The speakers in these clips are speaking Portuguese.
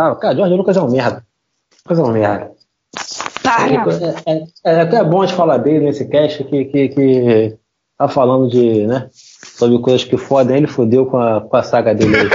Ah, cara, George Lucas é um merda. Lucas é um merda. Para! É, é- é até bom de falar dele nesse cast que, que, que tá falando de, né, sobre coisas que fodem, ele fodeu com a, com a saga dele aí.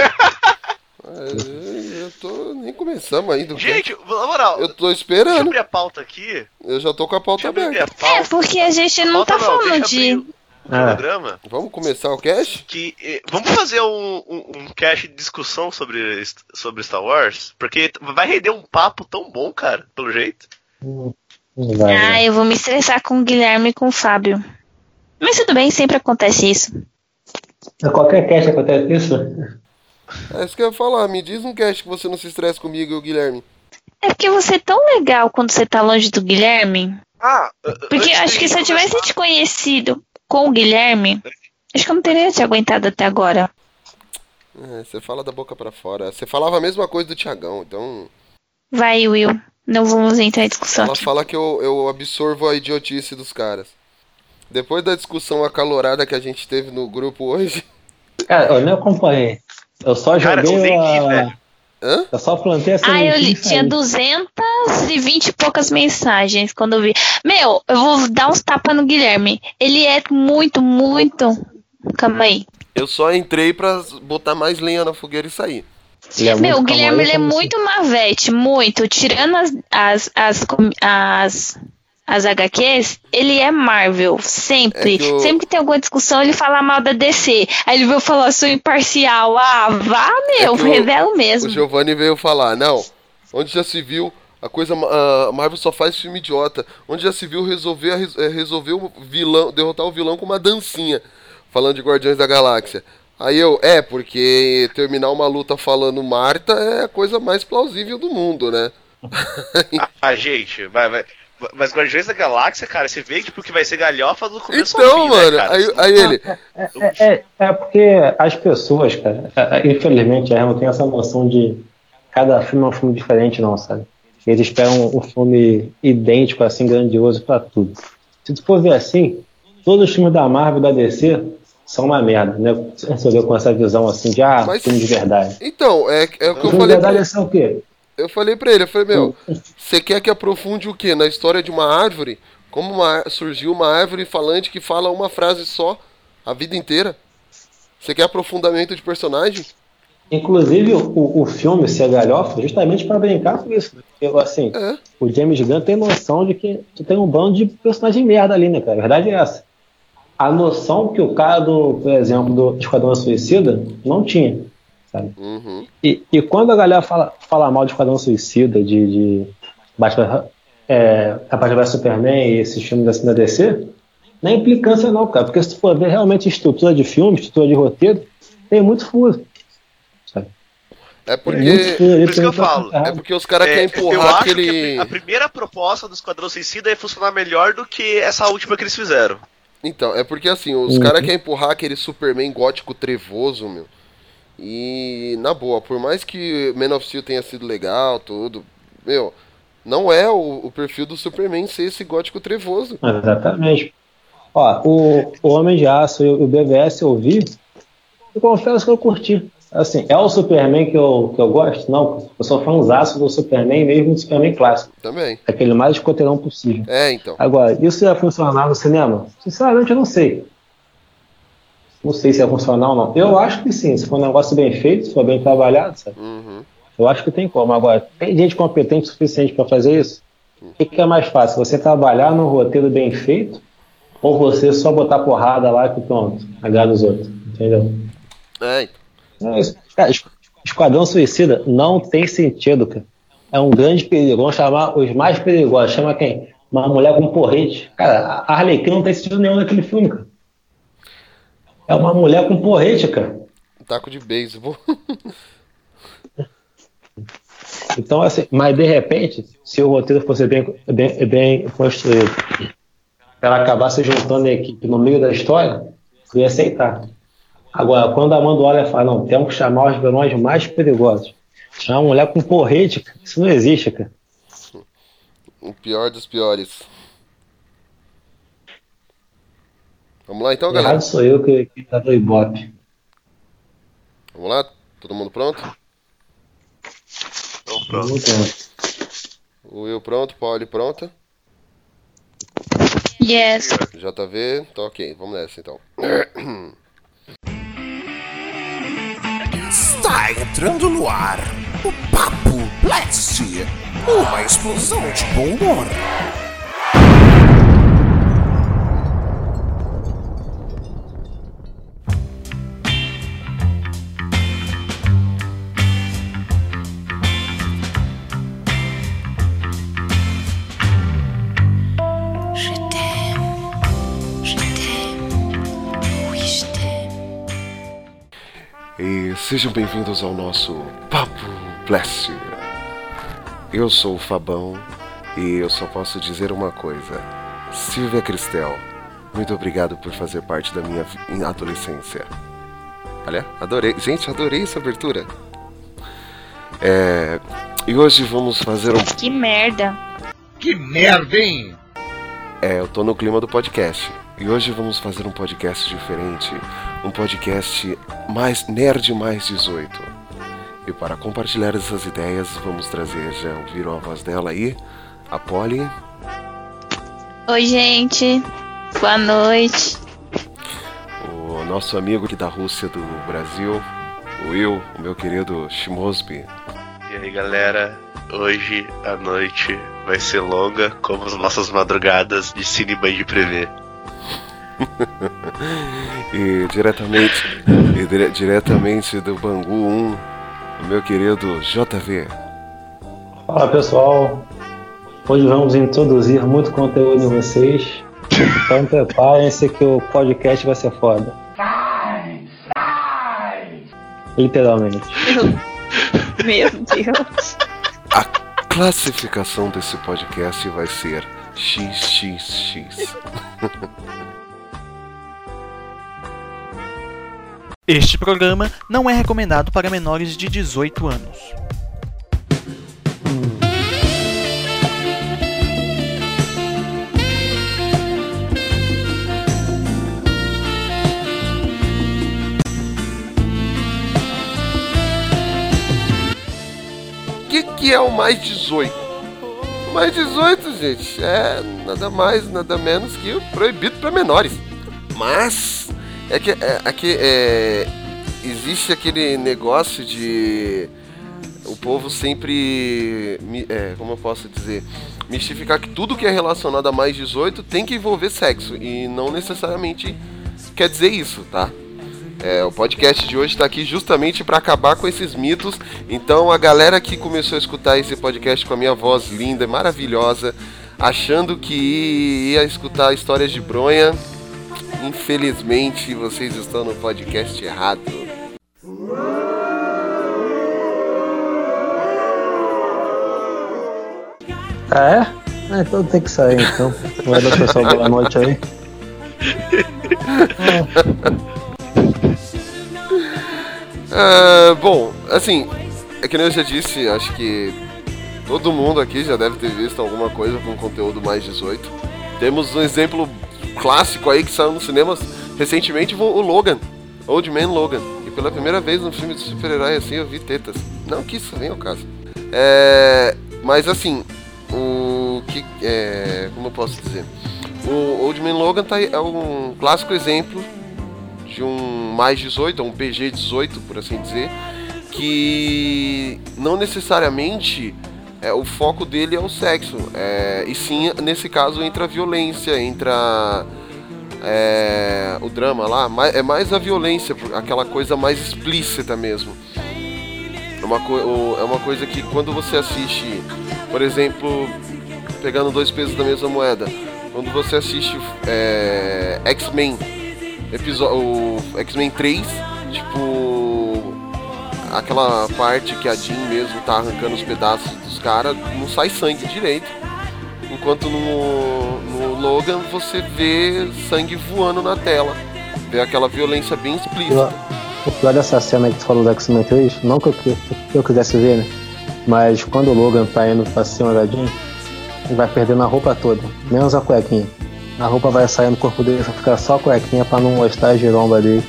É, eu tô nem começamos ainda. Gente, na moral, eu tô deixa eu esperando. abrir a pauta aqui. Eu já tô com a pauta aberta. a pauta. É, porque a gente não Pauta tá falando deixa eu de. abrir o Ah. programa. Vamos começar o cast? Que, eh, vamos fazer um, um, um cast de discussão sobre, sobre Star Wars? Porque vai render um papo tão bom, cara, pelo jeito. Vai, Ah, eu vou me estressar com o Guilherme e com o Fábio. Mas tudo bem, sempre acontece isso. Em Qualquer cast acontece isso. É isso que eu ia falar. Me diz um cast que você não se estresse comigo e o Guilherme. É porque você é tão legal quando você tá longe do Guilherme. Ah, Porque acho que se eu tivesse te conhecido com o Guilherme, acho que eu não teria te aguentado até agora. É, você fala da boca pra fora. Você falava a mesma coisa do Tiagão, então. Vai, Will. Não vamos entrar em discussão Ela aqui. fala que eu, eu absorvo a idiotice dos caras. Depois da discussão acalorada que a gente teve no grupo hoje. Cara, eu nem acompanhei. Eu só Cara, joguei vi, a... Hã? Eu só plantei essa Ah, eu li, e tinha saí. 220 e poucas mensagens quando eu vi. Meu, eu vou dar uns tapas no Guilherme. Ele é muito, muito. Calma aí. Eu só entrei pra botar mais lenha na fogueira e sair. Ele é Meu, o muito Guilherme ele é muito mavete, muito. Tirando as, as, as, as, as HQs, ele é Marvel, sempre. É que o- Sempre que tem alguma discussão, ele fala mal da DC. Aí ele veio falar, sou imparcial. Ah, vá, meu, É que o- revela O mesmo. Giovanni veio falar, não, onde já se viu, a coisa, a Marvel só faz filme idiota, onde já se viu resolver, a res- resolver o vilão, derrotar o vilão com uma dancinha, falando de Guardiões da Galáxia. Aí eu, é, porque terminar uma luta falando Marta é a coisa mais plausível do mundo, né? Ah, gente, vai, vai. Mas Guardiões da Galáxia, cara, você vê tipo, que vai ser galhofa do começo ao Então, fim, né, mano, cara? aí, aí ele, É, é, é porque as pessoas, cara, é, é, infelizmente, elas não têm essa noção de cada filme é um filme diferente, não, sabe? Eles esperam um filme idêntico, assim, grandioso pra tudo. Se tu for ver assim, todos os filmes da Marvel e da DC são uma merda, né? Você vê com essa visão assim de, ah, Mas- filme de verdade. então, é, é o que eu filme de falei pra verdade é o quê? Eu falei pra ele, eu falei, meu, você quer que aprofunde o quê? Na história de uma árvore? Como umaár- surgiu uma árvore falante que fala uma frase só a vida inteira? Você quer aprofundamento de personagem? Inclusive, o, o filme ser galhofa justamente para brincar com isso. né? Porque, assim, É. o James Gunn tem noção de que tu tem um bando de personagem merda ali, né, cara? A verdade é essa. A noção que o cara, do, por exemplo, do Esquadrão Suicida não tinha, sabe? Uhum. E, e quando a galera fala, fala mal de Esquadrão Suicida, de, de Batman, é, Batman vs Superman e esses filmes assim da DC, não é implicância não, cara. Porque se tu for ver realmente estrutura de filme, estrutura de roteiro, tem muito furo. É porque. por isso que eu falo, É porque os caras É, querem eu empurrar acho aquele. que a, a primeira proposta do Esquadrão Suicida ia funcionar melhor do que essa última que eles fizeram. Então, é porque assim, os Uhum. caras querem empurrar aquele Superman gótico trevoso, meu. E, na boa, por mais que Man of Steel tenha sido legal, tudo, meu, não é o, o perfil do Superman ser esse gótico trevoso. Exatamente. Ó, o, o Homem de Aço e o BVS eu vi, e confesso que eu curti. Assim, é o Superman que eu, que eu gosto? Não, eu sou fãzaço do Superman, mesmo do Superman clássico. Também. Aquele mais escoteirão possível. É, então. Agora, isso ia funcionar no cinema? Sinceramente, eu não sei. Não sei se ia funcionar ou não. Eu acho que sim, se for um negócio bem feito, se for bem trabalhado, sabe? Uhum. Eu acho que tem como. Agora, tem gente competente o suficiente para fazer isso? O que, que é mais fácil? Você trabalhar num roteiro bem feito ou você só botar porrada lá que pronto, agrada os outros? Entendeu? É. É isso. Cara, es- Esquadrão Suicida não tem sentido, cara. É um grande perigo. Vamos chamar os mais perigosos. Chama quem? Uma mulher com porrete. Cara, a Harley Quinn não tem sentido nenhum naquele filme, cara. É uma mulher com porrete, cara. Um taco de beisebol. Então, assim, mas de repente, se o roteiro fosse bem, bem, bem construído, ela acabasse juntando a equipe no meio da história, eu ia aceitar. Agora, quando a Amanda olha e fala, não, temos que chamar os vilões mais perigosos. Chamar uma mulher com porrete, cara, isso não existe, cara. O pior dos piores. Vamos lá então, galera? Errado sou eu que, que tá do Ibope. Vamos lá? Todo mundo pronto? Então Pronto. O Will pronto, Pauli pronta. Yes. JV, tá ok, vamos nessa então. Está entrando no ar o Papo Blast, uma explosão de bom humor. Sejam bem-vindos ao nosso Papo Blast. Eu sou o Fabão e eu só posso dizer uma coisa. Silvia Cristel, muito obrigado por fazer parte da minha adolescência. Olha, adorei. Gente, adorei essa abertura. É, e hoje vamos fazer um Que merda. Que merda, hein? É, eu tô no clima do podcast. E hoje vamos fazer um podcast diferente. Um podcast mais nerd mais 18. E para compartilhar essas ideias, vamos trazer, já ouviram a voz dela aí? A Polly, Oi, gente. Boa noite. o nosso amigo aqui da Rússia do Brasil, o Will, o meu querido Shimosby. E aí, galera, hoje a noite vai ser longa, como as nossas madrugadas de Cine Band Prevê. E diretamente, e dire- diretamente do Bangu 1, o meu querido JV. Fala pessoal, hoje vamos introduzir muito conteúdo em vocês. Então preparem-se que o podcast vai ser foda. Literalmente. Meu Deus. A classificação desse podcast vai ser XXX. Este programa não é recomendado para menores de 18 anos. O que, que é o mais 18? O mais 18, gente, é nada mais, nada menos que o proibido para menores. Mas é que, é, é é, existe aquele negócio de o povo sempre, é, como eu posso dizer, mistificar que tudo que é relacionado a mais 18 tem que envolver sexo e não necessariamente quer dizer isso, tá? É, o podcast de hoje está aqui justamente para acabar com esses mitos. Então, a galera que começou a escutar esse podcast com a minha voz linda maravilhosa, achando que ia escutar histórias de bronha, infelizmente vocês estão no podcast errado. Ah, é? Ah, então tem que sair então. Vai dar pessoal boa noite aí. Ah, bom, assim, é que nem eu já disse, acho que todo mundo aqui já deve ter visto alguma coisa com conteúdo mais 18. Temos um exemplo clássico aí que saiu nos cinemas recentemente, o Logan, Old Man Logan. E pela primeira vez num filme de super-herói assim eu vi tetas. Não que isso venha ao caso. É, mas assim, o que. É, como eu posso dizer? O Old Man Logan tá, é um clássico exemplo de um mais 18, um PG 18, por assim dizer, que não necessariamente é, o foco dele é o sexo, é, e sim, nesse caso, entra a violência, entra é, o drama lá, é mais a violência, aquela coisa mais explícita mesmo. É uma, é uma coisa que quando você assiste, por exemplo, pegando dois pesos da mesma moeda, quando você assiste é, X-Men, o X-Men 3, tipo, aquela parte que a Jean mesmo tá arrancando os pedaços dos caras, não sai sangue direito. Enquanto no, no Logan você vê sangue voando na tela. Vê aquela violência bem explícita. O pior dessa cena que tu falou do X-Men 3, não que eu, que eu quisesse ver, né? Mas quando o Logan tá indo pra cima da Jean, ele vai perdendo a roupa toda, menos a cuequinha. A roupa vai saindo do corpo dele, só fica só a cuequinha pra não mostrar a giromba dele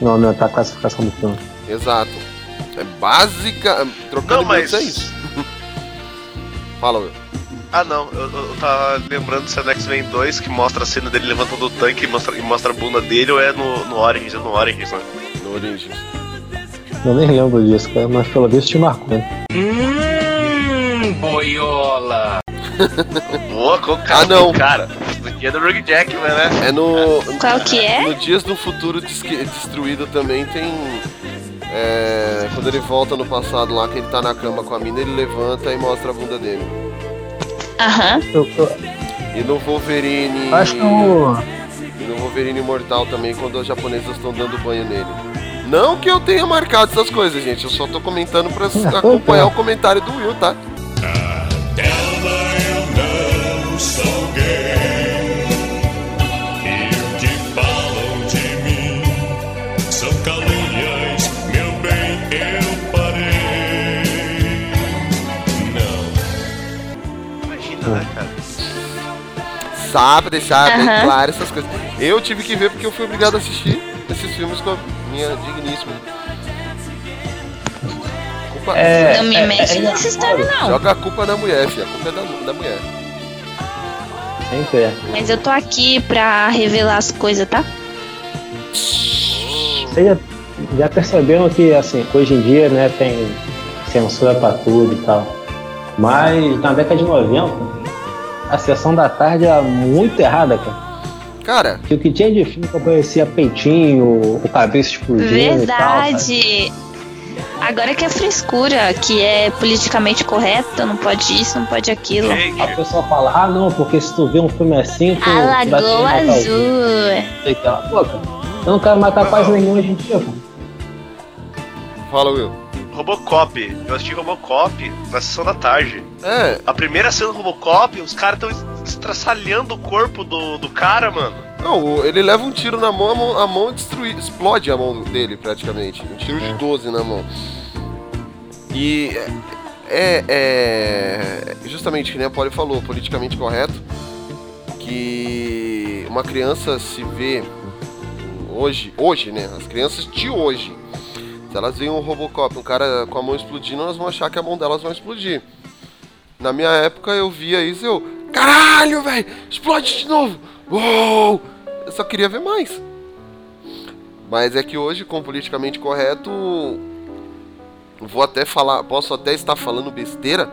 e não aumentar a classificação do filme. Exato. É básica. Trocando Não, mas. minutos é isso. Fala, Will. Ah não, eu, eu tava lembrando se é no X-Men 2 que mostra a cena dele levantando o tanque e mostra, e mostra a bunda dele ou é no, no Origins, é no Origins, né? No Origins. Eu nem lembro disso, cara, mas pelo visto te marcou. né? Boa, com cara, Ah, não. cara. No dia do Rug Jackman, né? É no. Qual que é? No Dias do Futuro Destruído também tem. É, quando ele volta no passado lá, que ele tá na cama com a mina, ele levanta e mostra a bunda dele. Aham. Eu E no Wolverine. acho que o. E no Wolverine Imortal também, quando as japonesas estão dando banho nele. Não que eu tenha marcado essas coisas, gente. Eu só tô comentando pra acompanhar o comentário do Will, tá? Imagina, Pra deixar bem Aham. claro essas coisas. Eu tive que ver porque eu fui obrigado a assistir esses filmes com a minha digníssima. Culpa- É, Não me é- mexe é nessa história, não. Joga a culpa na mulher, filha. A culpa é da, da mulher. É. Mas eu tô aqui pra revelar as coisas, tá? Vocês já, já perceberam que, assim, hoje em dia, né, tem censura pra tudo e tal. Mas na década de 90, a sessão da tarde era muito errada, cara. Cara, Que o que tinha de filme que aparecia peitinho, o cabeça explodindo e tal. Verdade. Agora que é frescura, que é politicamente correto, não pode isso, não pode aquilo. A pessoa fala, ah não, porque se tu vê um filme assim, tu, A tu vai Lagoa. Azul. Sei que ela, Pô, cara, eu não quero matar quase nenhum hoje em dia, pô. fala, Will. Robocop. Eu assisti Robocop na sessão da tarde. É, A primeira cena do Robocop, os caras tão estraçalhando o corpo do, do cara, mano. não, ele leva um tiro na mão, a mão, a mão destrui, explode a mão dele praticamente. Um tiro de 12 na mão. E é, é justamente que nem a Polly falou, politicamente correto, que uma criança se vê hoje, hoje, né? As crianças de hoje, se elas veem um Robocop, um cara com a mão explodindo, elas vão achar que a mão delas vai explodir. Na minha época eu via isso e eu, caralho, velho, explode de novo. Uou! Eu só queria ver mais. Mas é que hoje, com politicamente correto, vou até falar, posso até estar falando besteira,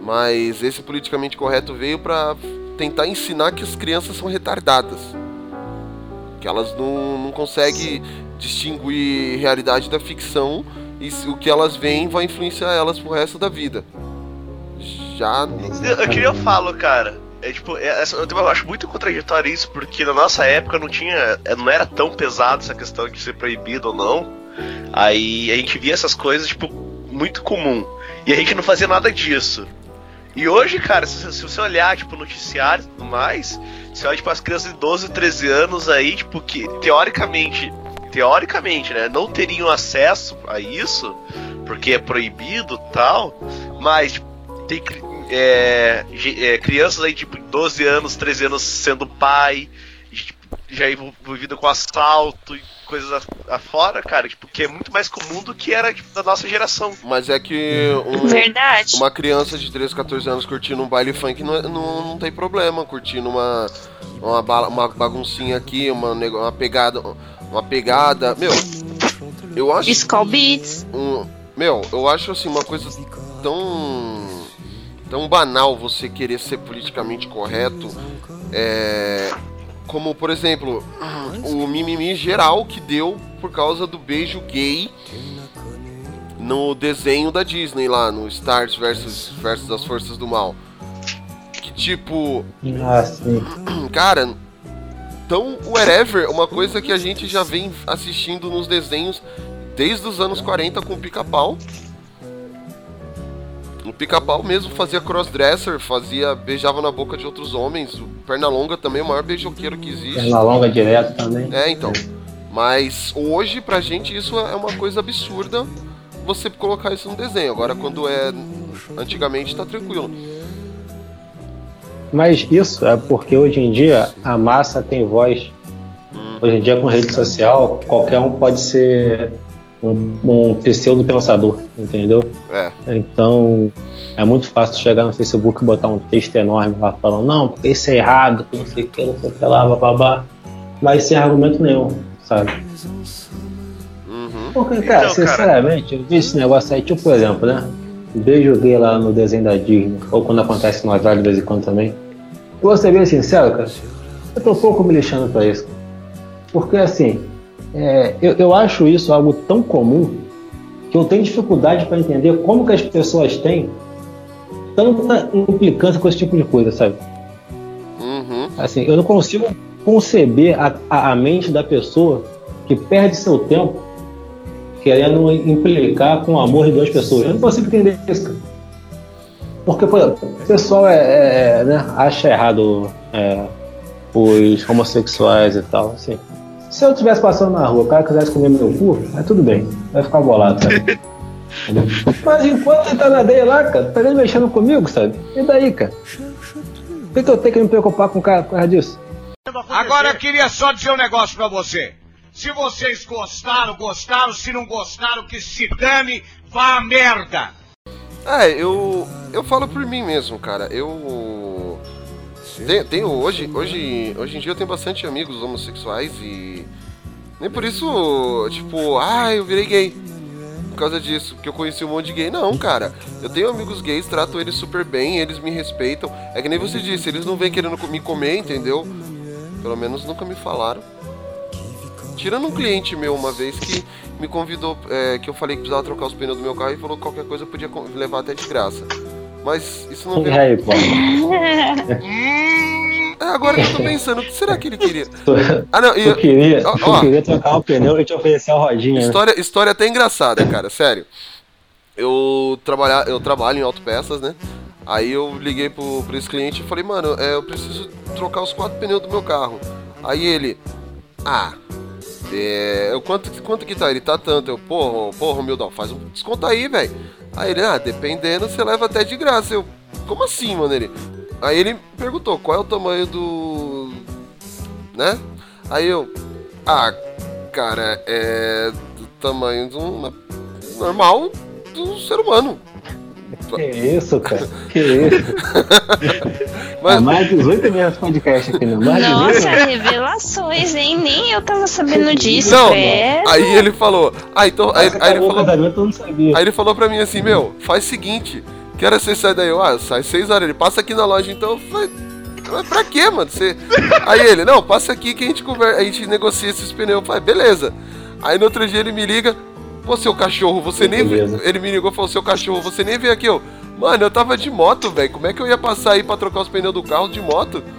mas esse politicamente correto veio pra tentar ensinar que as crianças são retardadas. Que elas não, não conseguem distinguir realidade da ficção e o que elas veem vai influenciar elas pro resto da vida. Já Eu, eu queria falo, cara. É tipo, é, eu acho muito contraditório isso, porque na nossa época não tinha. é, Não era tão pesado essa questão de ser proibido ou não. Aí a gente via essas coisas, tipo, muito comum. E a gente não fazia nada disso. E hoje, cara, se, se você olhar, tipo, noticiário e tudo mais, você olha, tipo, as crianças de 12, 13 anos aí, tipo, que teoricamente, teoricamente, né, não teriam acesso a isso, porque é proibido e tal, mas, tipo, tem é, é, crianças aí, tipo, 12 anos, 13 anos sendo pai, tipo, já envolvido com assalto e coisas a- afora, cara, tipo, que é muito mais comum do que era, tipo, da nossa geração. Mas é que um- Verdade. uma criança de 13, 14 anos curtindo um baile funk não, é- não, não tem problema. Curtindo uma, uma, bala- uma baguncinha aqui, uma, uma pegada. Uma pegada. Meu, eu acho. Skull Beats. Um, meu, eu acho assim uma coisa tão. tão banal você querer ser politicamente correto. É. Como, por exemplo, o mimimi geral que deu por causa do beijo gay no desenho da Disney lá, no Stars versus, versus as Forças do Mal. Que tipo, Ah, sim. cara, tão whatever, uma coisa que a gente já vem assistindo nos desenhos desde os anos 40 com o pica-pau. O pica-pau mesmo fazia crossdresser, fazia beijava na boca de outros homens. O Pernalonga também é o maior beijoqueiro que existe. Perna longa direto também. É, então. Mas hoje, pra gente, isso é uma coisa absurda você colocar isso no desenho. Agora, quando é. Antigamente, tá tranquilo. Mas isso é porque hoje em dia a massa tem voz. Hoje em dia com rede social, qualquer um pode ser um, um pseudo-pensador, entendeu? É. Então é muito fácil chegar no Facebook e botar um texto enorme lá falando, não, porque isso é errado, que não sei o que, não sei o que lá, babá. Mas sem argumento nenhum, sabe? Uhum. Porque, cara, Então, cara- sinceramente, eu vi esse negócio aí, tipo, por exemplo, né? Beijo gay lá no desenho da Disney, ou quando acontece no Atrás de vez em quando também. Eu vou ser bem sincero, cara, eu tô um pouco me lixando pra isso. Porque, assim, é, eu, eu acho isso algo tão comum que eu tenho dificuldade para entender como que as pessoas têm tanta implicância com esse tipo de coisa, sabe? Uhum. Assim, eu não consigo conceber a, a, a mente da pessoa que perde seu tempo querendo implicar com o amor de duas pessoas. Eu não consigo entender isso, cara. Porque, por exemplo, o pessoal é, é, né, acha errado é, os homossexuais e tal, assim. Se eu estivesse passando na rua, o cara quisesse comer meu cu, é tudo bem, vai ficar bolado, sabe? Mas enquanto ele tá na dele lá, cara, tá nem mexendo comigo, sabe? E daí, cara? Por que, que eu tenho que me preocupar com o cara por causa disso? Agora eu queria só dizer um negócio pra você. Se vocês gostaram, gostaram. Se não gostaram, que se dane, vá a merda. É, eu. Eu falo por mim mesmo, cara. Eu. Tenho, tenho hoje, hoje. Hoje em dia eu tenho bastante amigos homossexuais e. Nem por isso, tipo, ah, eu virei gay. Por causa disso, porque eu conheci um monte de gay. Não, cara. Eu tenho amigos gays, trato eles super bem, eles me respeitam. É que nem você disse, eles não vêm querendo me comer, entendeu? Pelo menos nunca me falaram. Tirando um cliente meu uma vez que me convidou, é, que eu falei que precisava trocar os pneus do meu carro e falou que qualquer coisa eu podia levar até de graça. Mas isso não veio. aí, pô? É, agora que eu tô pensando, o que será que ele queria? Ah, não, e, Eu queria, Ó, eu ó. queria trocar o pneu e te oferecer a rodinha. né? História, história até engraçada, cara, sério. Eu, trabalha, eu trabalho em autopeças, né? Aí eu liguei pro, pro esse cliente e falei, mano, é, eu preciso trocar os quatro pneus do meu carro. Aí ele, ah, é, eu- quanto, quanto que tá? Ele tá tanto. Eu, porra, porra, Humildão, faz um desconto aí, velho. Aí ele, ah, dependendo, você leva até de graça. Eu, como assim, mano? Ele, aí ele perguntou, qual é o tamanho do. né? Aí eu, ah, cara, é do tamanho de um normal do ser humano. Que isso, cara? Que isso? Mas- É mais 18 minutos de podcast aqui, né? Mais 18 Nossa, revelações, hein? Nem eu tava sabendo disso, Não, velho. aí ele falou, ah, então, aí, Nossa, aí ele acabou o falou, aí ele falou pra mim assim, meu, faz o seguinte, que hora você sai daí? Eu, ah, sai 6 horas, ele passa aqui na loja, então eu falei, mas pra quê, mano? Você... Aí ele, não, passa aqui que a gente conversa, a gente negocia esses pneus. Eu falei, beleza. Aí no outro dia ele me liga, pô, seu cachorro, você nem. Beleza. Ele me ligou e falou, seu cachorro, você nem veio aqui, eu. Mano, eu tava de moto, velho. Como é que eu ia passar aí pra trocar os pneus do carro de moto?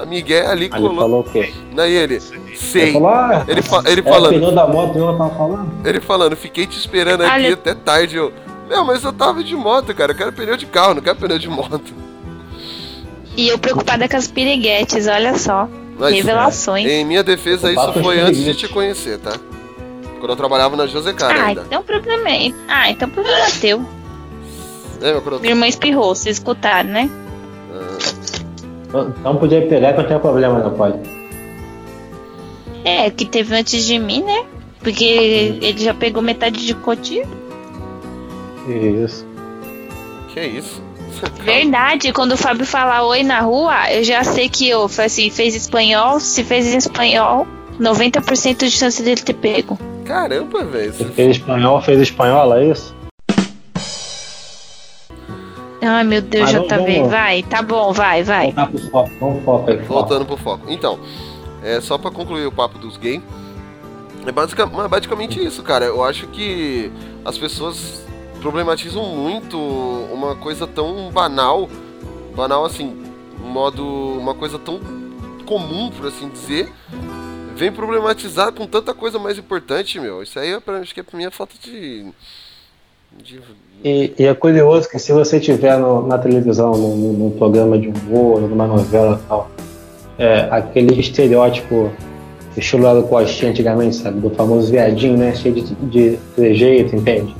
A Miguel ali Aí ele colou. falou o quê? Daí ele, Ele sei. falou, ah, Ele, fa- ele o falando, pneu da moto eu tava falando. ele falando, fiquei te esperando aqui Olha- até tarde. Eu, meu, mas eu tava de moto, cara. Eu quero pneu de carro, não quero pneu de moto. E eu preocupada com as piriguetes, olha só. Mas, Revelações. Em minha defesa, isso foi antes de te conhecer, tá? Quando eu trabalhava na Josecara Ah, ainda. então o problema é. Ah, então o problema é teu. Lembra quando eu... Minha irmã espirrou, vocês escutaram, né? Então podia pegar que não tem problema, não pode. É, que teve antes de mim, né? Porque ele já pegou metade de cotinho. Isso. Que isso? Verdade, quando o Fábio fala oi na rua, eu já sei que eu assim, fez espanhol, se fez em espanhol, 90% de chance dele ter pego. Caramba, velho. Você fez espanhol, fez espanhola, é isso? Ai meu Deus, vamos- JV, vamos- vai, tá bom, vai, vai. Voltar pro foco, vamos pro foco aí. foco. Voltando pro foco. Então, é só pra concluir o papo dos gays. É é basicamente isso, cara. Eu acho que as pessoas problematizam muito uma coisa tão banal, banal assim, um modo, uma coisa tão comum, por assim dizer, vem problematizar com tanta coisa mais importante, meu. Isso aí, é pra, acho que é pra mim a falta de, de E, e é curioso que se você tiver no- na televisão, num, num- programa de humor, numa novela e tal, é, aquele estereótipo estilo lá do Coxinha antigamente, sabe? Do famoso viadinho, né? Cheio de, de trejeito, entende?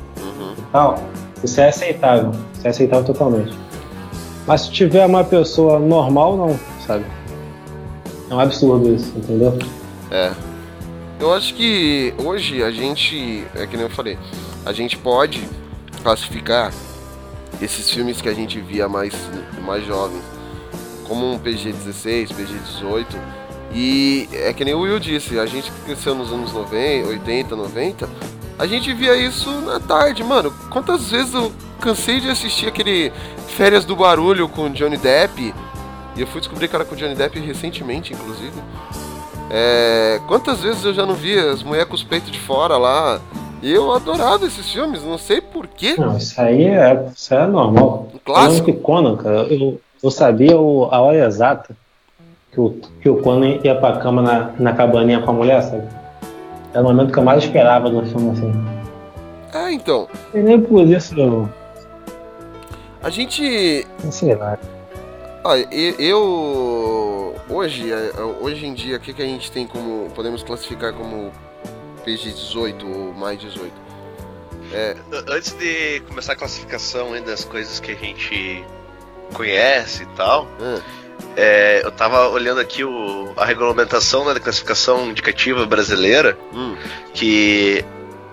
E tal. Isso é aceitável. Isso é aceitável totalmente. Mas se tiver uma pessoa normal, não, sabe? É um absurdo isso, entendeu? É. Eu acho que hoje a gente, é que nem eu falei, a gente pode classificar esses filmes que a gente via mais, mais jovens como um PG-16, PG-18. E é que nem o Will disse, a gente que cresceu nos anos 90, 80, 90, a gente via isso na tarde, mano. Quantas vezes eu cansei de assistir aquele Férias do Barulho com Johnny Depp? E eu fui descobrir que era com Johnny Depp recentemente, inclusive. É, quantas vezes eu já não vi as mulheres com os peitos de fora lá? E eu adorava esses filmes, não sei porquê. Não, isso aí é, isso é normal. Um clássico. Que Conan, cara, eu, eu sabia o- a hora exata que o, que o Conan ia pra cama na, na cabaninha com a mulher, sabe? Era o momento que eu mais esperava do filme, assim. É, então, E nem por isso eu. a gente Sei lá. Olha, eu hoje, é, hoje em dia, o que, que a gente tem como podemos classificar como PG-18 ou mais 18? Antes de começar a classificação hein, das coisas que a gente conhece e tal, Ah, é, eu tava olhando aqui o, a regulamentação né, da classificação indicativa brasileira, hum, que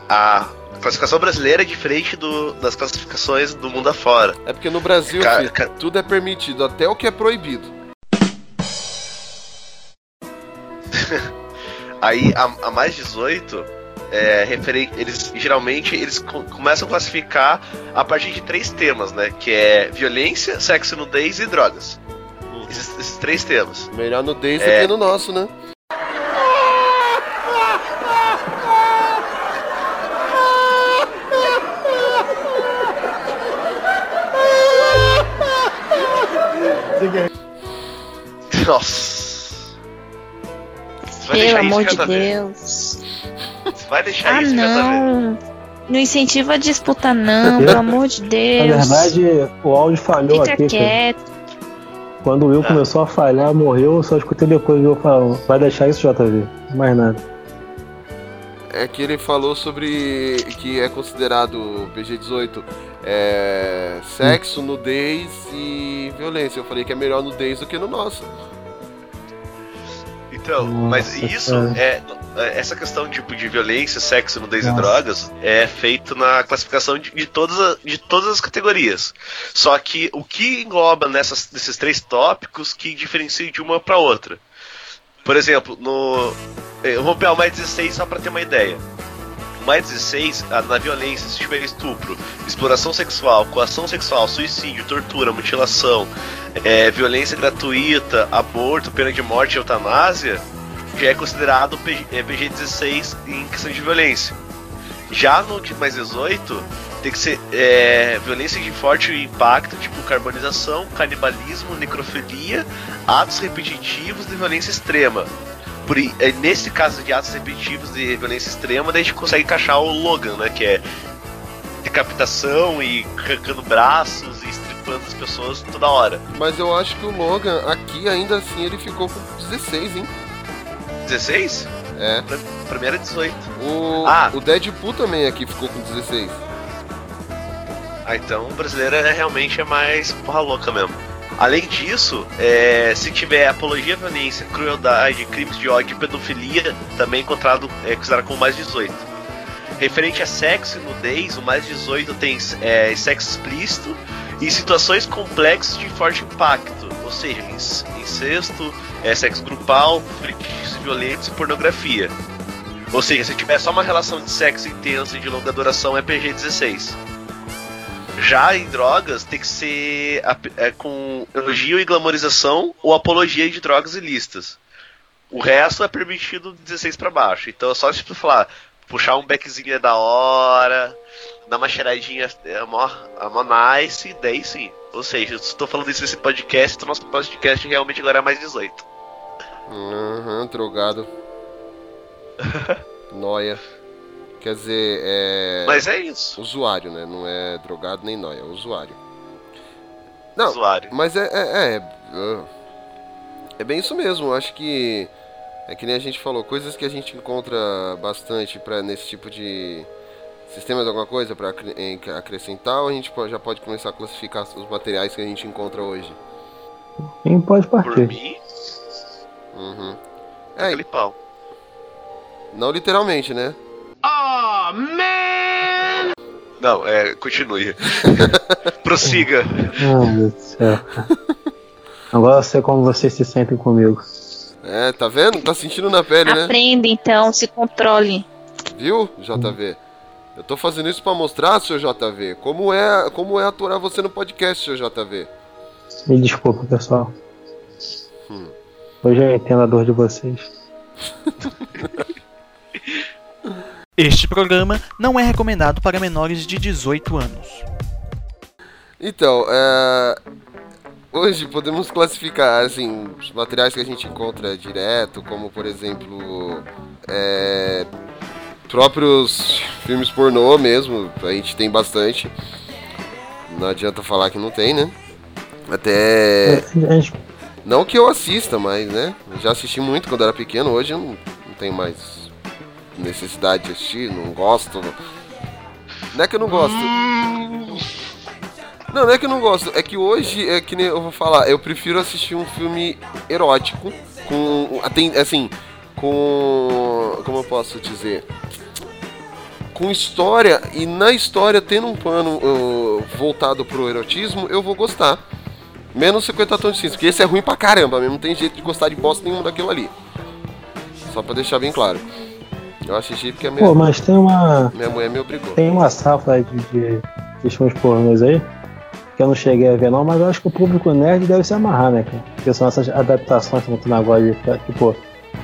a classificação brasileira é diferente do- das classificações do mundo afora. é porque no Brasil Ca- filho, ca- tudo é permitido, até o que é proibido. Aí a, a mais 18 é. Eles geralmente eles co- começam a classificar a partir de três temas, né? Que é violência, sexo, nudez e drogas. Esses, esses três temas. Melhor nudez do É. que no nosso, né? Nossa. Você vai Pelo amor de? Deus. Você vai deixar Ah, isso JV? não. Não incentiva a disputa, não, pelo amor de Na Deus. verdade, o áudio falhou Fica aqui, cara. quieto. Quando o Will Ah. começou a falhar, morreu, eu só escutei depois o Will falando. Vai deixar isso, JV? Mais nada. É que ele falou sobre que é considerado PG-18 é, sexo, nudez e violência. Eu falei que é melhor nudez do que no nosso. Então, Nossa, mas isso é, é- essa questão tipo de violência, sexo, nudez e Nossa. drogas é feito na classificação de, de todas, a- de todas as categorias. Só que o que engloba nessas, nesses três tópicos que diferencia de uma para outra. Por exemplo, no eu vou pegar o mais 16 só para ter uma ideia. Mais 16, ah, na violência, se tiver estupro, exploração sexual, coação sexual, suicídio, tortura, mutilação, é, violência gratuita, aborto, pena de morte e eutanásia, já é considerado PG, é, PG-16 em questão de violência. Já no de mais 18, tem que ser é, violência de forte impacto, tipo carbonização, canibalismo, necrofilia, atos repetitivos de violência extrema. Por, é, nesse caso de atos repetitivos de violência extrema, daí a gente consegue encaixar o Logan, né? Que é decapitação e arrancando braços e estripando as pessoas toda hora. Mas eu acho que o Logan aqui ainda assim ele ficou com 16, hein? 16? É. Pra, pra mim era 18. O, Ah. o Deadpool também aqui ficou com 16. Ah, então o brasileiro é, realmente é mais porra louca mesmo. Além disso, é, se tiver apologia à violência, crueldade, crimes de ódio e pedofilia, também encontrado, é considerado como mais 18. Referente a sexo e nudez, o mais 18 tem é, sexo explícito e situações complexas de forte impacto, ou seja, inc- incesto, é, sexo grupal, fetiches violentos e pornografia. Ou seja, se tiver só uma relação de sexo intensa e de longa duração, é PG-16. Já em drogas, tem que ser é, com elogio e glamorização ou apologia de drogas ilícitas. O resto é permitido 16 pra baixo. Então é só se tu falar, puxar um beckzinho é da hora, dar uma cheiradinha é mó, é mó nice, daí sim. Ou seja, eu estou falando isso nesse podcast, então nosso podcast realmente agora é mais 18. Aham, drogado. Noia. Quer dizer, é. Mas é isso, Usuário, né? Não é drogado nem noia, é usuário. Não, usuário. mas é. É, é, é, é bem isso mesmo. Acho que. É que nem a gente falou, coisas que a gente encontra bastante pra, nesse tipo de sistema de alguma coisa para acrescentar, ou a gente já pode começar a classificar os materiais que a gente encontra hoje. Quem pode Por partir? mim, Uhum. É, aquele pau. Não literalmente, né? Não, é, continue. Prossiga. Meu Deus do céu. Agora eu sei como vocês se sentem comigo. É, tá vendo? Tá sentindo na pele, né? Aprenda então, se controle. Viu, JV? Eu tô fazendo isso pra mostrar, seu JV, como é, como é aturar você no podcast, seu JV. Me desculpa, pessoal. Hum. Hoje eu entendo a dor de vocês. Este programa não é recomendado para menores de 18 anos. Então, é... hoje podemos classificar assim, os materiais que a gente encontra direto, como por exemplo, é... próprios filmes pornô mesmo, a gente tem bastante. Não adianta falar que não tem, né? Até. Gente- Não que eu assista, mas né? Eu já assisti muito quando era pequeno, hoje eu não, não tenho mais necessidade de assistir, não gosto. Não é que eu não gosto. Não, não é que eu não gosto, é que hoje, é que nem eu vou falar, eu prefiro assistir um filme erótico, com. assim, com. Como eu posso dizer? Com história, e na história, tendo um pano uh, voltado pro erotismo, eu vou gostar. Menos 50 tons de cinza, porque esse é ruim pra caramba mesmo, não tem jeito de gostar de bosta nenhuma daquilo ali. Só pra deixar bem claro. Eu assisti porque a minha, Pô, mas tem uma. minha mulher me obrigou. Tem uma safra de, de, de filmes pornôs aí. Que eu não cheguei a ver não, mas eu acho que o público nerd deve se amarrar, né, cara? Porque são essas adaptações que estão agora de, tipo,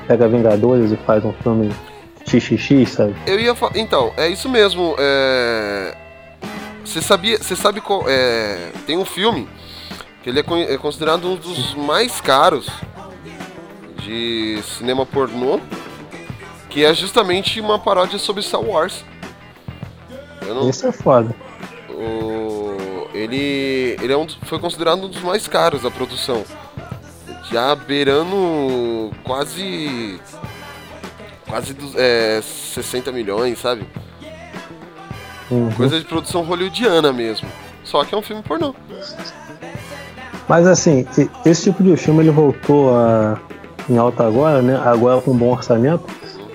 pega Vingadores e faz um filme XXX, sabe? Eu ia falar. Então, é isso mesmo. É. Você sabia. Você sabe qual. É... Tem um filme que ele é, con- é considerado um dos mais caros de cinema pornô. Que é justamente uma paródia sobre Star Wars. Não, Esse é foda. o- ele ele é um, foi considerado um dos mais caros da produção. Já beirando quase. Quase é, 60 milhões, sabe? Uhum. Coisa de produção hollywoodiana mesmo. Só que é um filme pornô. Mas assim, esse tipo de filme ele voltou a, em alta agora, né? Agora com um bom orçamento.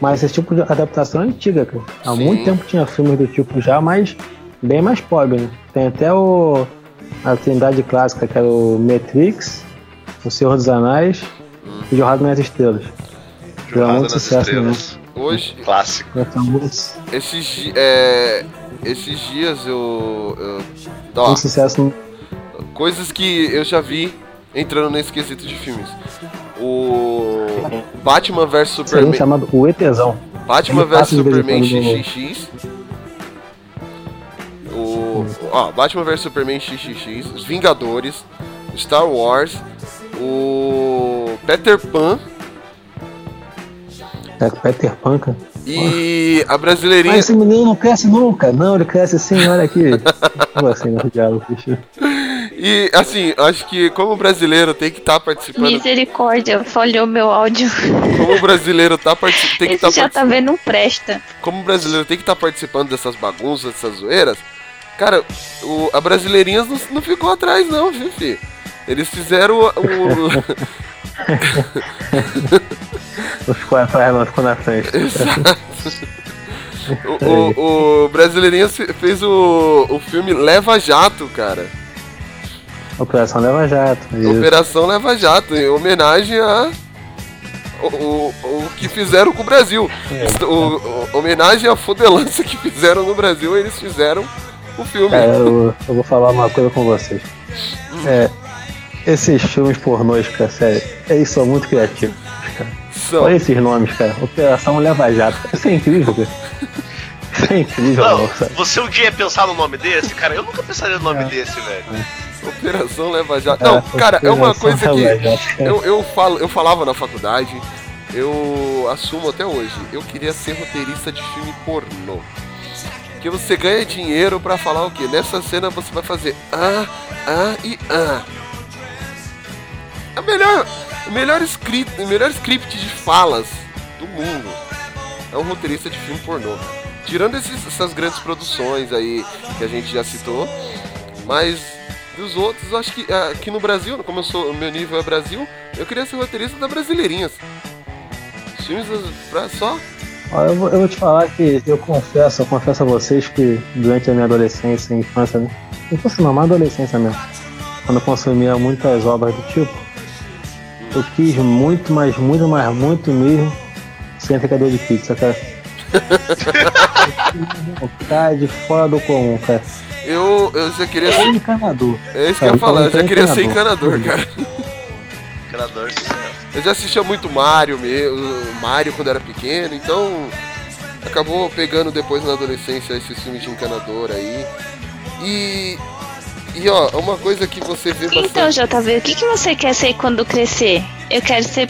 Mas esse tipo de adaptação é antiga, cara. Há Sim. muito tempo tinha filmes do tipo já, mas bem mais pobre, né? Tem até o a trindade clássica, que era o Matrix, O Senhor dos Anéis e Jornada nas Estrelas. Jornada muito nas sucesso, Estrelas. Hoje, Clássico. Esses, é, esses dias eu. eu ó, muito sucesso coisas que eu já vi entrando nesse quesito de filmes. O Batman vs filme Superman. chamado O ETzão. Batman vs Superman XXX. O. Ó, Batman vs Superman XXX. Os Vingadores. Star Wars. O. Peter Pan. É, Peter Pan, cara. E a brasileirinha. Mas esse menino não cresce nunca. Não, ele cresce sim, olha aqui. Como assim, no diálogo, bicho? E assim, acho que como brasileiro tem que estar participando. Misericórdia, falhou meu áudio. Como brasileiro tá partici- tem que Esse estar já tá vendo, não presta. como brasileiro tem que estar participando dessas bagunças, dessas zoeiras, cara, o, a Brasileirinhas não, não ficou atrás não, viu, fi? Eles fizeram o... o- Os quatro não ficou na frente. o, o, o Brasileirinhas fe- fez o, o filme Leva Jato, cara. Operação Leva Jato. isso. Operação Leva Jato, em homenagem a... O, o, o que fizeram com o Brasil. É. O, o- homenagem à fodelança que fizeram no Brasil, eles fizeram o filme. Cara, eu, eu vou falar uma coisa com vocês. É, esses filmes pornôs, cara, sério, eles são muito criativos, cara. São. Olha esses nomes, cara. Operação Leva Jato. Isso é incrível, cara. Isso é incrível, Não, você um dia ia pensar no nome desse? Cara, eu nunca pensaria no nome desse, velho. Operação Leva Jato. Não, É, cara, é uma coisa que eu, eu, falo, eu falava na faculdade, eu assumo até hoje, eu queria ser roteirista de filme pornô. Porque você ganha dinheiro pra falar o quê? Nessa cena você vai fazer ah, ah e ah. É o melhor, o melhor script, o melhor script de falas do mundo é um roteirista de filme pornô. Tirando esses- essas grandes produções aí que a gente já citou, mas dos outros, eu acho que ah, aqui no Brasil, como eu sou, o meu nível é Brasil, eu queria ser roteirista da Brasileirinhas. Os pra só Ó, eu, vou, eu vou te falar que eu confesso, eu confesso a vocês que durante a minha adolescência e infância, não, mas adolescência mesmo. Quando eu consumia muitas obras do tipo, eu quis muito, mas muito, mas muito mesmo ser entregador de pizza, cara. Cara, de fora do comum, cara. Eu, eu já queria É ser. encanador. É isso que eu ia falar, eu já então queria ser encanador. encanador, cara. Encanador, sucesso. Eu já assistia muito Mario, meu, Mario quando era pequeno, então acabou pegando depois na adolescência esses filmes de encanador aí. E. E ó, uma coisa que você vê Então, bastante. JV, o que, que você quer ser quando crescer? Eu quero ser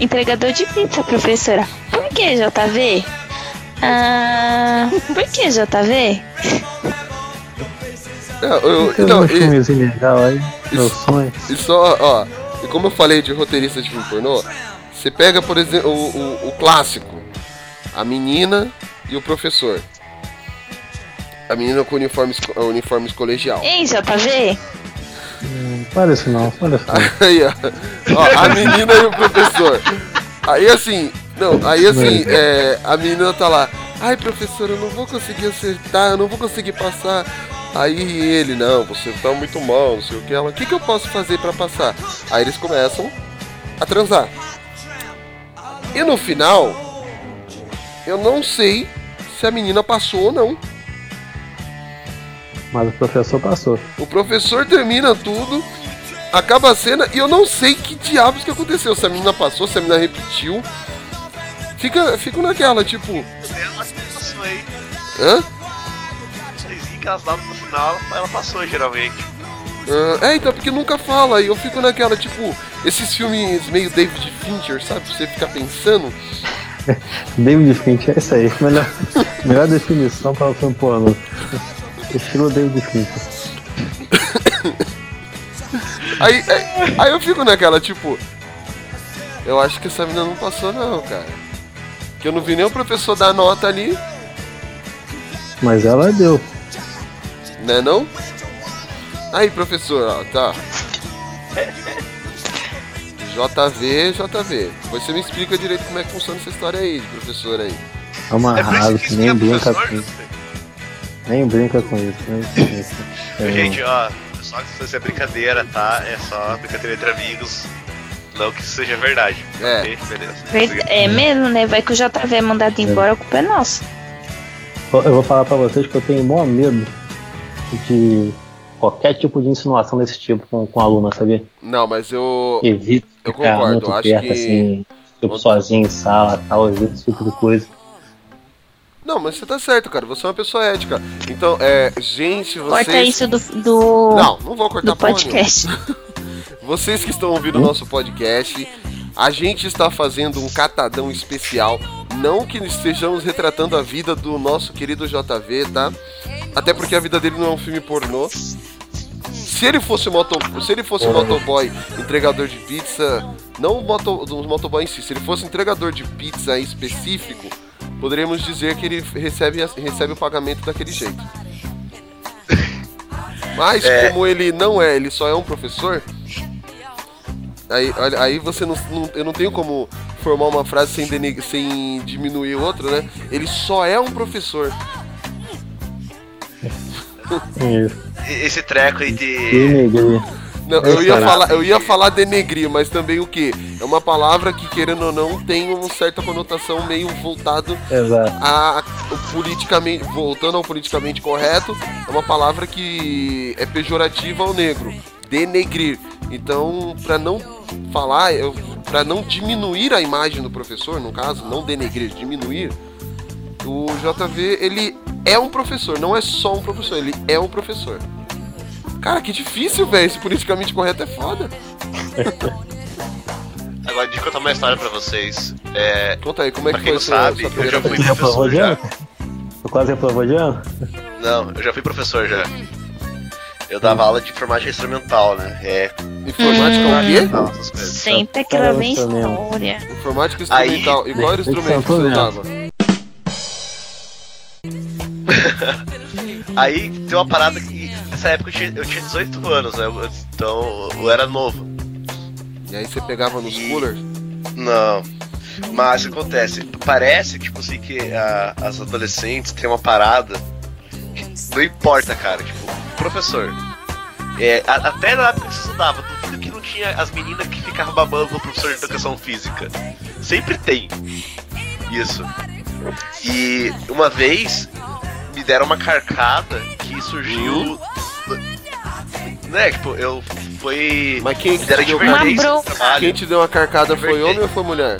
entregador de pizza, professora. Por que, JV? Ah, por que, JV? Não, eu- Tem não, um e- filmezinho legal aí, meu sonho. E só, ó, e como eu falei de roteirista de filme pornô, você pega, por exemplo, o, o, o clássico, a menina e o professor. A menina com uniformes, uniformes colegial. Hein, JV? Olha isso não, olha isso não. Aí, ó, ó, a menina e o professor. Aí assim, não, aí assim, é, a menina tá lá, ai professor, eu não vou conseguir acertar, eu não vou conseguir passar. Aí ele, não, você tá muito mal, não sei o que. Ela, o que, que eu posso fazer pra passar? Aí eles começam a transar. E no final, eu não sei se a menina passou ou não. Mas o professor passou. O professor termina tudo, acaba a cena e eu não sei que diabos que aconteceu. Se a menina passou, se a menina repetiu. Fica, fico naquela, tipo, Ela passou aí. hã? Elas davam no final, ela, ela passou geralmente. É, então, porque nunca fala. E eu fico naquela, tipo, esses filmes meio David Fincher, sabe? Pra você ficar pensando. David Fincher, é isso aí. Melhor, melhor definição para o filme pornô. Estilo David Fincher. Aí, aí, aí eu fico naquela, tipo, eu acho que essa menina não passou, não, cara. Que eu não vi nem o professor dar nota ali, Mas ela deu. né, não? Aí, professor, ó, tá. JV, JV. Depois você me explica direito como é que funciona essa história aí, de professor aí. É uma É isso rasa, que nem é brinca com isso. né? Nem brinca com isso. Nem com isso. É, Gente, ó, só que isso é brincadeira, tá? É só brincadeira entre amigos. Não que isso seja verdade. É. Beleza. É mesmo, né? Vai que o JV é mandado embora, a culpa é nossa. Eu vou falar pra vocês que eu tenho maior medo de qualquer tipo de insinuação desse tipo com, com aluna, sabia? Não, mas eu. Evito Eu ficar concordo, muito acho perto, que- assim, tipo, sozinho em sala tal, evito esse tipo de coisa. Não, mas você tá certo, cara. Você é uma pessoa ética. Então, é. Gente, vocês. Corta isso do, do, Não, não vou cortar do podcast. Vocês que estão ouvindo o nosso podcast, a gente está fazendo um catadão especial. Não que estejamos retratando a vida do nosso querido JV, tá? Até porque a vida dele não é um filme pornô. Se ele fosse moto, se ele fosse motoboy, entregador de pizza, não moto, do motoboy em si, se ele fosse entregador de pizza em específico, poderíamos dizer que ele recebe, recebe o pagamento daquele jeito. Mas É. como ele não é, ele só é um professor, Aí, olha, aí você não, não- Eu não tenho como formar uma frase sem, deneg- sem diminuir o outro, né? Ele só é um professor. Isso. Esse treco aí de. Não, eu ia falar, eu ia falar denegrir, mas também o que? É uma palavra que, querendo ou não, tem uma certa conotação meio voltado Exato. a, politicamente. Voltando ao politicamente correto, é uma palavra que é pejorativa ao negro. Denegrir. Então, pra não falar, pra não diminuir a imagem do professor, no caso, não denegrir, diminuir, o JV, ele é um professor, não é só um professor, ele é um professor. Cara, que difícil, velho. Esse politicamente correto é foda. Agora, deixa eu contar uma história pra vocês. É, Conta aí, como é Pra que foi não sua, sabe, sua eu já fui? Reprovou professor de já. quase reprovou de? Não, eu já fui professor já. Eu dava aula de informática instrumental, né? É. Informática o quê? Essas coisas. Sempre aquela Caramba, vem história. Informática instrumental. E qual era o Esse instrumento que você usava? Aí tem uma parada que. Nessa época eu tinha, eu tinha 18 anos, né? Então eu era novo. E aí você pegava nos E- coolers? Não. Mas o que acontece? Parece, tipo assim, que a- as adolescentes têm uma parada. que Não importa, cara. Tipo, professor. É, a- até na época que você estudava, duvido que não tinha as meninas que ficavam babando no professor de educação física. Sempre tem. Isso. E uma vez me deram uma carcada que surgiu. Né, tipo, eu foi. Mas quem Me deram que deu Uma trabalho. Quem te deu uma carcada foi homem ou foi mulher?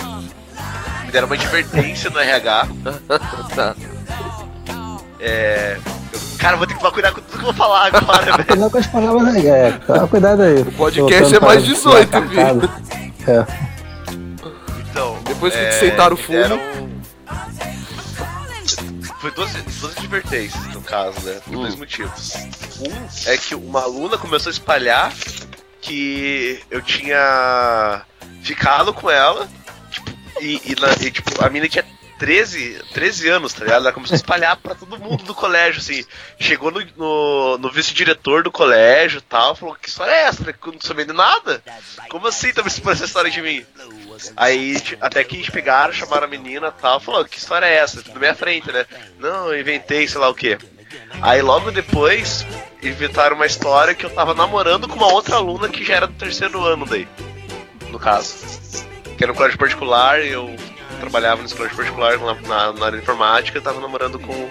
Me deram uma advertência no RH. Tá. É. Cara, eu vou ter que tomar cuidado com tudo que eu vou falar agora, velho. Cuidado com as palavras aí, é. Toma cuidado aí. O podcast é mais 18, filho. É. Então. Depois que é, sentaram o fumo. deram- Foi duas, duas advertências, no caso, né? Por dois Hum. motivos. Um é que uma aluna começou a espalhar que eu tinha ficado com ela, tipo, e, e, na- e, tipo, a menina tinha 13, 13 anos, tá ligado? Ela começou a espalhar pra todo mundo do colégio, assim. Chegou no, no, no vice-diretor do colégio e tal, falou, que história é essa? Eu não sabendo nada? Como assim tá me essa história de mim? Aí, até que eles pegaram, chamaram a menina e tal, falou, que história é essa? Na minha frente, né? Não, eu inventei, sei lá o quê. Aí logo depois, inventaram uma história que eu tava namorando com uma outra aluna que já era do terceiro ano daí. No caso. Que era um colégio particular, eu trabalhava nesse colégio particular na, na, na área de informática, eu tava namorando com.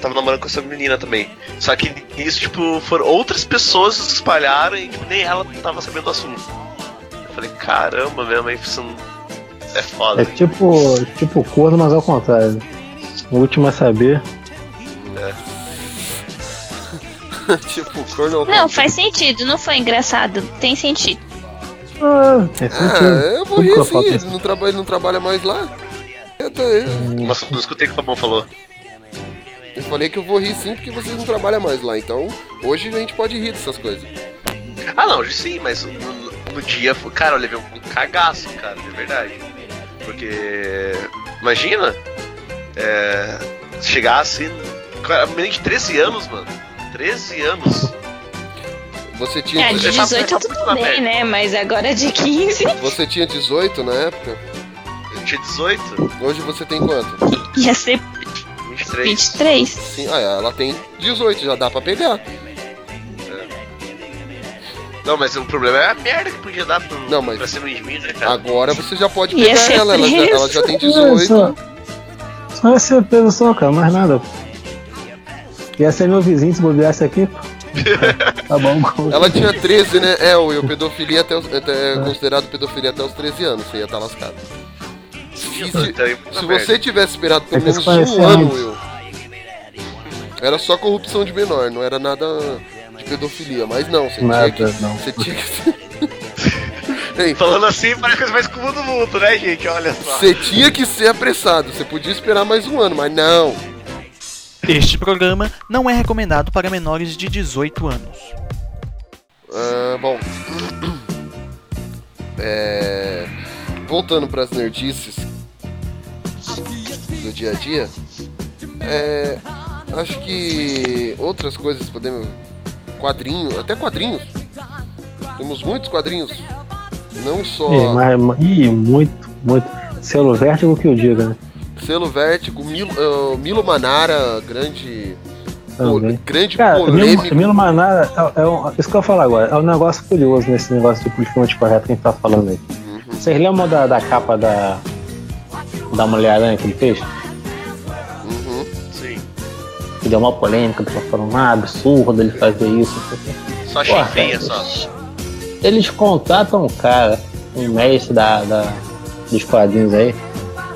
Tava namorando com essa menina também. Só que isso, tipo, foram outras pessoas que se espalharam e tipo, nem ela tava sabendo do assunto. Eu falei, caramba, mesmo, aí isso não- é foda. É tipo, tipo corno, mas ao contrário. O último a saber. tipo, corno. Não, faz sentido, não foi engraçado. Tem sentido. Ah, tem Ah, eu que rir ele não, trabalha, ele não trabalha mais lá. Eu, tô- eu, Nossa, não escutei o que o Fabão falou. eu falei que eu vou rir sim porque vocês não trabalham mais lá. Então, hoje a gente pode rir dessas coisas. Ah, não, sim, mas no, no- dia, foi- cara, eu levei um cagaço, cara, de verdade. Porque, imagina, é, chegar assim, cara, menino de 13 anos, mano. 13 anos. Você tinha, É, de eu tava- 18 eu tava muito tudo bem, né? Mas agora de 15 você tinha 18 na época? Eu tinha 18, Hoje você tem quanto? ia ser 23. 23. Sim, ah, ela tem 18, já dá pra pegar. Não, mas o problema é a merda que podia dar pro, Não, mas- pra cima de mim, né, cara? Agora você já pode pegar ser ela, ela já, preso. ela já tem É, 18. só, só ia ser peso só, cara, mais nada. Ia ser meu vizinho se bobeasse aqui. Tá bom. Ela tinha 13, né? É, o Will, pedofilia até, os, até é considerado pedofilia até os 13 anos, você ia estar lascado. Se, se- puta se você tivesse esperado pelo menos um ano. Will, era só corrupção de menor, não era nada de pedofilia. Mas não, você Nada, tinha que. não. Você tinha que. Ei, Falando assim, parece coisa mais comum do mundo, né, gente? Olha só. Você tinha que ser apressado, você podia esperar mais um ano, mas não. Este programa não é recomendado para menores de 18 anos. Ah, bom. É, voltando para as nerdices do dia a dia, é, acho que outras coisas podemos. Quadrinhos, até quadrinhos. Temos muitos quadrinhos. Não só Ih, mas, mas- ih, muito, muito. Selo vértigo que eu diga, né? Selo Vértigo, Milo, ah, Milo Manara, grande. Também. grande Cara, polêmico. Milo, Milo Manara, é, é um, isso que eu vou falar agora, é um negócio curioso nesse negócio de politicamente correto que a gente tá falando aí. Uhum. Vocês lembram da, da capa da, da Mulher-Aranha que ele fez? Uhum. Sim. Que deu uma polêmica, pessoal falando, ah, absurdo ele fazer isso. não sei o quê. Só Porra, chifrinha cara, só. Eles contratam um cara, um mestre da, da- dos quadrinhos aí,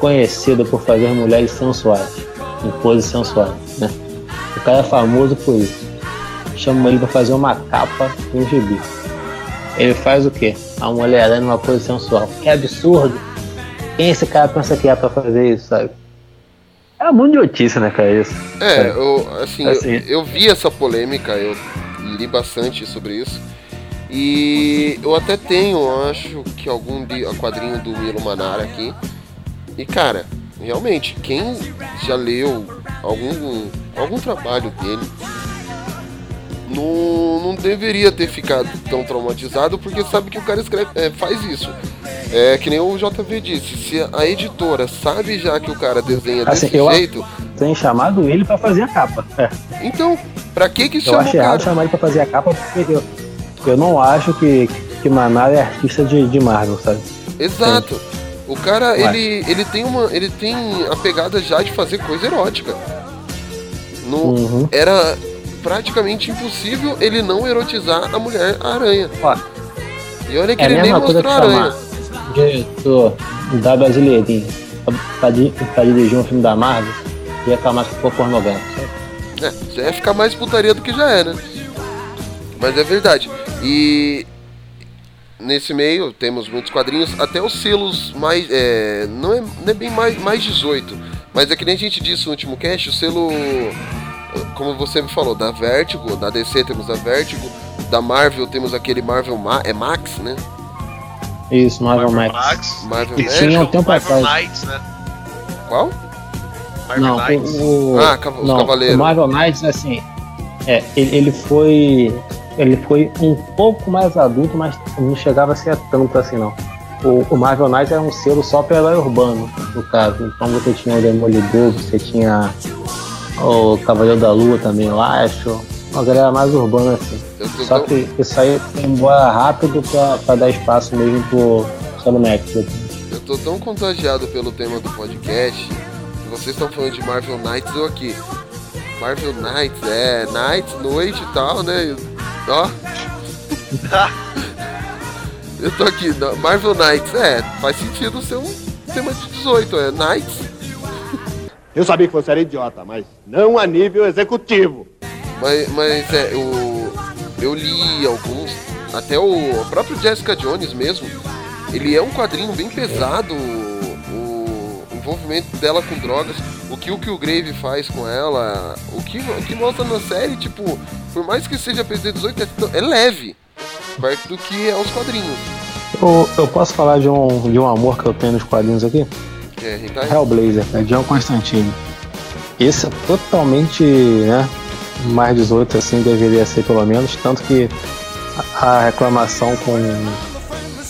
conhecido por fazer mulheres sensuais, em poses sensuais, né? O cara é famoso por isso. Chamam ele pra fazer uma capa e um gibi. Ele faz o quê? A mulher aranha numa pose sensual. Que absurdo! Quem esse cara pensa que é pra fazer isso, sabe? É muito idiotice, né, cara, isso. É, eu, assim, Assim. Eu, eu vi essa polêmica, eu li bastante sobre isso. E eu até tenho, acho que algum quadrinho do Milo Manara aqui. E cara, realmente, quem já leu algum, algum trabalho dele não, não deveria ter ficado tão traumatizado porque sabe que o cara escreve, é, faz isso. É que nem o JV disse, se a editora sabe já que o cara desenha Assim, desse eu- jeito, Tem chamado ele pra fazer a capa. É. então, pra que que Eu chama o acho errado cara? chamar ele pra fazer a capa porque eu, eu não acho que, que Manara é artista de, de Marvel, sabe? Exato. O cara, Ué. ele, ele tem uma. Ele tem a pegada já de fazer coisa erótica. No, Uhum. Era praticamente impossível ele não erotizar a mulher aranha. Ó, E olha que é ele nem mostrou a aranha. diretor da Brasileirinha pra, pra, di- pra dirigir um filme da Marvel e reclamar que ficou pornográfico. É, ia ficar mais putaria do que já é, né? Mas é verdade. E nesse meio temos muitos quadrinhos, até os selos mais. é, não, é, não é bem mais, mais 18, mas é que nem a gente disse no último cast, o selo. Como você me falou, da Vertigo, da DC temos a Vertigo, da Marvel temos aquele Marvel Ma é Max, né? Isso, Marvel, Marvel Max. Max. Marvel Max. tinha um tempo Marvel atrás. Knights, né? Qual? Marvel Não, Knights. o, Ah, Cava- os não, Cavaleiros. o Marvel Knights, assim, é, ele, ele foi. Ele foi um pouco mais adulto, mas não chegava a ser tanto assim, não. O, o Marvel Knights era um selo só herói urbano, no caso. Então você tinha o Demolidor, você tinha o Cavaleiro da Lua também, eu acho. Uma galera mais urbana assim. Só que isso aí foi embora rápido pra, pra dar espaço mesmo pro Solo Max. Eu tô tão contagiado pelo tema do podcast que vocês estão falando de Marvel Knights eu aqui. Marvel Knights, é, Night, noite e tal, né? Ó. eu tô aqui, Marvel Knights, é, faz sentido ser um tema de 18, é Knights. Eu sabia que você era idiota, mas não a nível executivo. Mas, mas é, eu, eu li alguns, até o, próprio Jessica Jones mesmo, ele é um quadrinho bem pesado, envolvimento dela com drogas, o que o Killgrave faz com ela, o que, o que mostra na série, tipo, por mais que seja PG-18, é, tão- é leve, perto do que é os quadrinhos. Eu, eu posso falar de um, de um amor que eu tenho nos quadrinhos aqui? É hentai. Hellblazer, né? John Constantine. Esse é totalmente, né, mais 18 assim deveria ser pelo menos, tanto que a reclamação com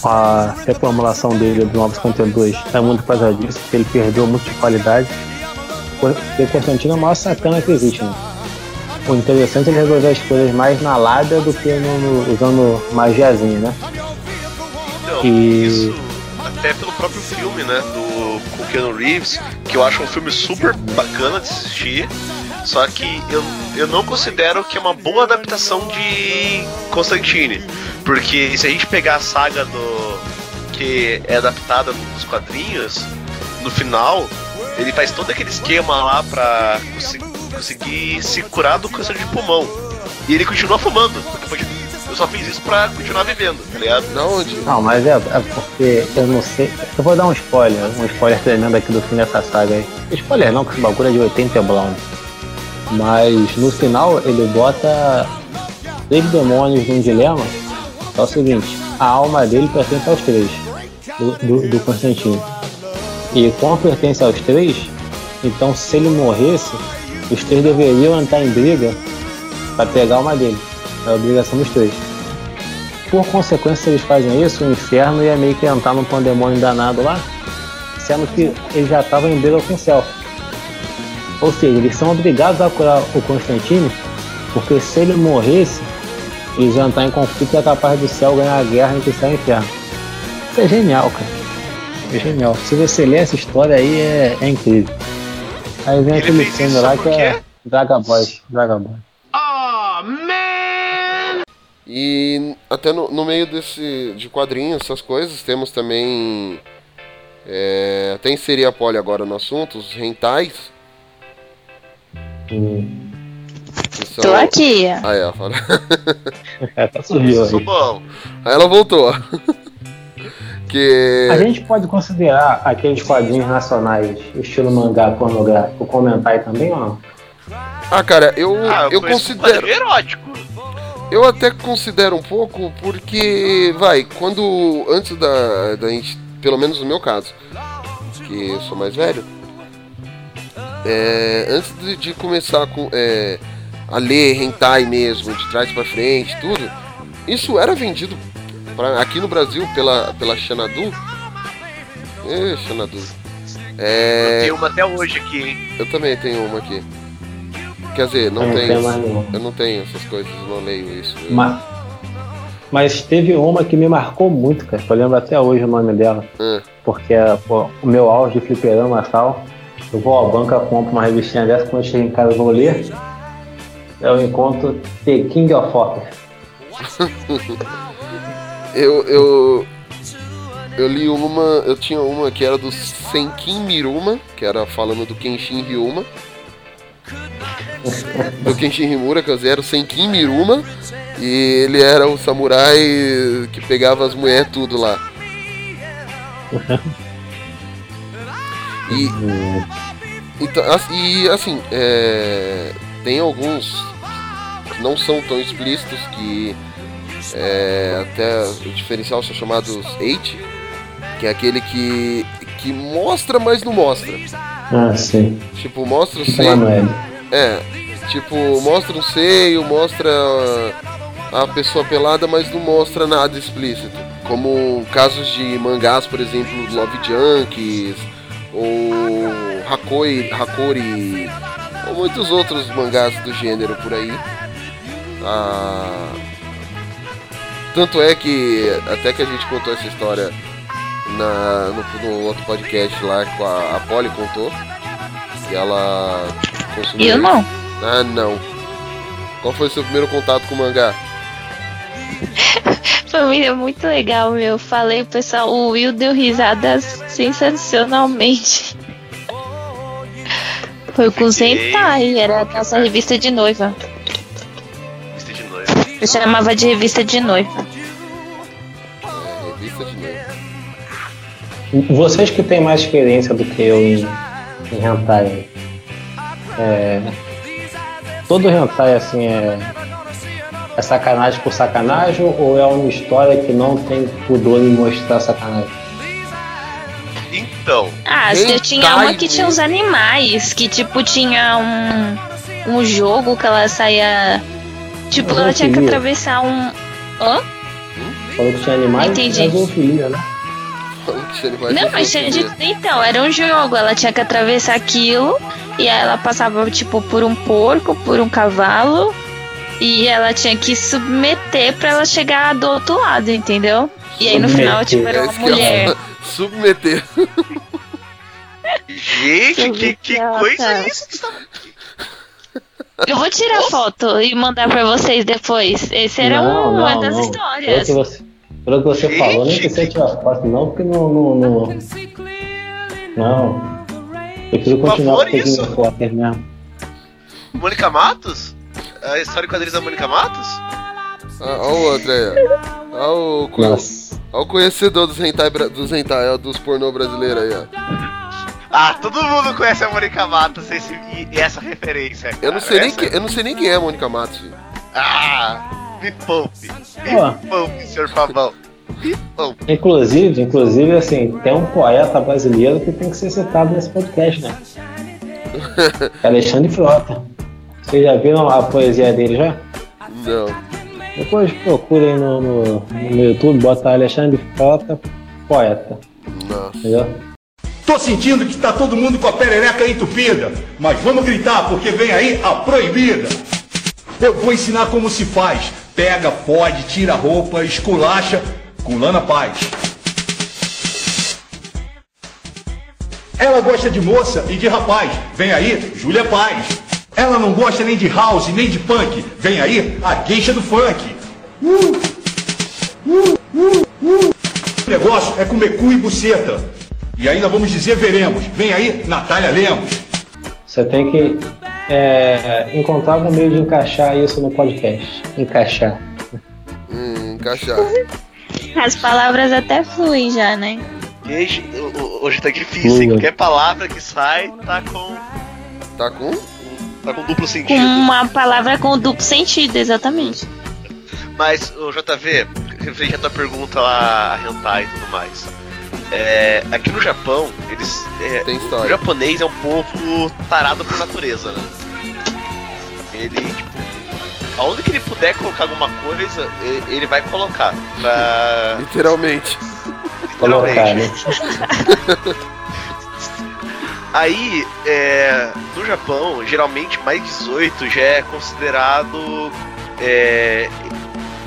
a reformulação dele novos contendores é muito por causa disso, porque ele perdeu muito de qualidade. Porque o Constantino é o maior sacana que existe, né? O interessante é ele resolver as coisas mais na lábia do que no- no- usando magiazinha, né? Não, E- isso até pelo próprio filme, né? Do com Keanu Reeves, que eu acho um filme super bacana de assistir. Só que eu, eu não considero que é uma boa adaptação de Constantine. Porque se a gente pegar a saga do. que é adaptada nos quadrinhos, no final, ele faz todo aquele esquema lá pra consi- conseguir se curar do câncer de pulmão. E ele continua fumando. Eu só fiz isso pra continuar vivendo, tá ligado? Na onde? Não, mas é, é porque eu não sei. Eu vou dar um spoiler, um spoiler tremendo aqui do fim dessa saga aí. Spoiler não, que esse bagulho é de 80 e Brown. Mas no final ele bota três demônios num dilema. É o seguinte, a alma dele pertence aos três, do, do, do Constantino. E como pertence aos três, então se ele morresse, os três deveriam entrar em briga para pegar a alma dele. É a obrigação dos três. Por consequência, se eles fazem isso, o inferno ia meio que entrar num pandemônio danado lá, sendo que eles já estavam em briga com o céu. Ou seja, eles são obrigados a curar o Constantino, porque se ele morresse, eles iam entrar em conflito e é capaz do céu ganhar a guerra entre o céu e o inferno. Isso é genial, cara. É genial. Se você ler essa história aí, é, é incrível. Aí vem Ele aquele filme lá que é? Draga Boy. Draga Boy. E até no, no meio desse de quadrinhos, essas coisas, temos também. É, até inserir a Poli agora no assunto, os rentais. São- Tô aqui. Ah, é, ela fala. É, tá subiu Isso aí. bom. Aí ela voltou. que. A gente pode considerar aqueles quadrinhos nacionais, estilo mangá pornográfico, comentar também ou não? Ah, cara, eu, Ah, eu conheço considero. erótico. Eu até considero um pouco porque, vai, quando antes da, da gente, pelo menos no meu caso, que eu sou mais velho, é, antes de, de começar com, é, a ler hentai mesmo, de trás pra frente, tudo, isso era vendido pra- aqui no Brasil, pela, pela Xanadu. Ê, Xanadu. Eu É. tenho uma até hoje aqui, hein? Eu também tenho uma aqui. Quer dizer, não Eu não tenho. Eu não tenho essas coisas, eu não leio isso. Eu- Ma- Mas teve uma que me marcou muito, cara. Eu lembro até hoje o nome dela. Ah, Porque pô, o meu auge de fliperama e tal. Eu vou à banca, compro uma revistinha dessa, quando eu chego em casa eu vou ler. Eu encontro The King of eu, eu. Eu li uma. Eu tinha uma que era do Senkin Miruma, que era falando do Kenshin Ryuma. do Kenshin Himura, que era o Senkin Miruma. E ele era o samurai que pegava as mulheres tudo lá. E, então, as- e assim, é, tem alguns que não são tão explícitos que é, até o diferencial são chamados 8, que é aquele que, que mostra, mas não mostra. Ah, sim. Tipo, mostra o seio. L. É, tipo, mostra um seio, mostra a pessoa pelada, mas não mostra nada explícito. Como casos de mangás, por exemplo, Love Junkies, ou Hakoi, Hakori, ou muitos outros mangás do gênero por aí. Ah, tanto é que, até que a gente contou essa história na, no, no outro podcast lá, que a, a Polly contou, que ela consumiu. Eu não. Ah, não. Qual foi o seu primeiro contato com o mangá? Família, muito legal, meu. Falei, pessoal, o Will deu risadas sensacionalmente. Foi com Sentai, era a nossa revista de noiva. Vista de noiva. Eu chamava de revista de noiva. É, revista de noiva. Vocês que têm mais experiência do que eu em, em hentai, é, todo hentai assim é, é sacanagem por sacanagem ou é uma história que não tem pudor em mostrar sacanagem? Então, Ah, eu tinha uma que tinha os animais, que tipo tinha um, um jogo que ela saía. Tipo, ela tinha que atravessar um. Hã? Falou que tinha animais, Entendi. mas zoofilia, né? Não, mas tinha de... Então, era um jogo, ela tinha que atravessar aquilo e aí ela passava, tipo, por um porco, por um cavalo e ela tinha que submeter pra ela chegar do outro lado, entendeu? E aí no final, tipo, era É uma ia mulher. Submeter. gente, que, que coisa é isso? que você tá- Eu vou tirar foto e mandar pra vocês depois. Esse era não, um- não, uma das não. histórias. Pelo que você, pelo que você Gente. falou, nem precisa tirar foto, não, porque não. Não. não, não. Eu preciso continuar com o mesmo. Mônica Matos? A história em quadrinhos da Mônica Matos? Ah, Olha o outro aí, ó. Olha o, Nossa. o conhecedor dos hentai, dos hentai, ó, dos pornô brasileiros aí, ó. Ah, todo mundo conhece a Mônica Matos esse, e, essa referência. Eu não cara. sei nem, Essa- que, eu não sei nem quem é a Mônica Matos, filho. Ah, me poupe. Me poupe, senhor poupe. Inclusive, inclusive, assim, tem um poeta brasileiro que tem que ser citado nesse podcast, né? Alexandre Frota. Vocês já viram a poesia dele já? Não. Depois procurem no, no, no YouTube, bota Alexandre Frota, poeta. Nossa. Entendeu? Tô sentindo que tá todo mundo com a perereca entupida, mas vamos gritar porque vem aí a proibida. Eu vou ensinar como se faz. Pega, pode, tira a roupa, esculacha com Lana Paz. Ela gosta de moça e de rapaz. Vem aí, Júlia Paz. Ela não gosta nem de house, nem de punk. Vem aí, a gueixa do funk. Uh, uh, uh, uh. O negócio é comer cu e buceta. E ainda vamos dizer veremos. Vem aí, Natália Lemos. Você tem que é, encontrar um meio de encaixar isso no podcast. Encaixar. Hum, encaixar. As palavras até fluem já, né? Gente, ho- ho- hoje tá difícil, hein? Qualquer palavra que sai tá com, Tá com? Tá com duplo Com sentido. uma palavra com duplo sentido, exatamente. Mas, o JV, referente à tua pergunta lá, a hentai e tudo mais. É, aqui no Japão, eles. é, Tem o japonês é um povo tarado por natureza, né? Ele, tipo, aonde que ele puder colocar alguma coisa, e- ele vai colocar. Pra... Literalmente. Colocar, né? Aí, é, no Japão, geralmente mais 18 já é considerado. É,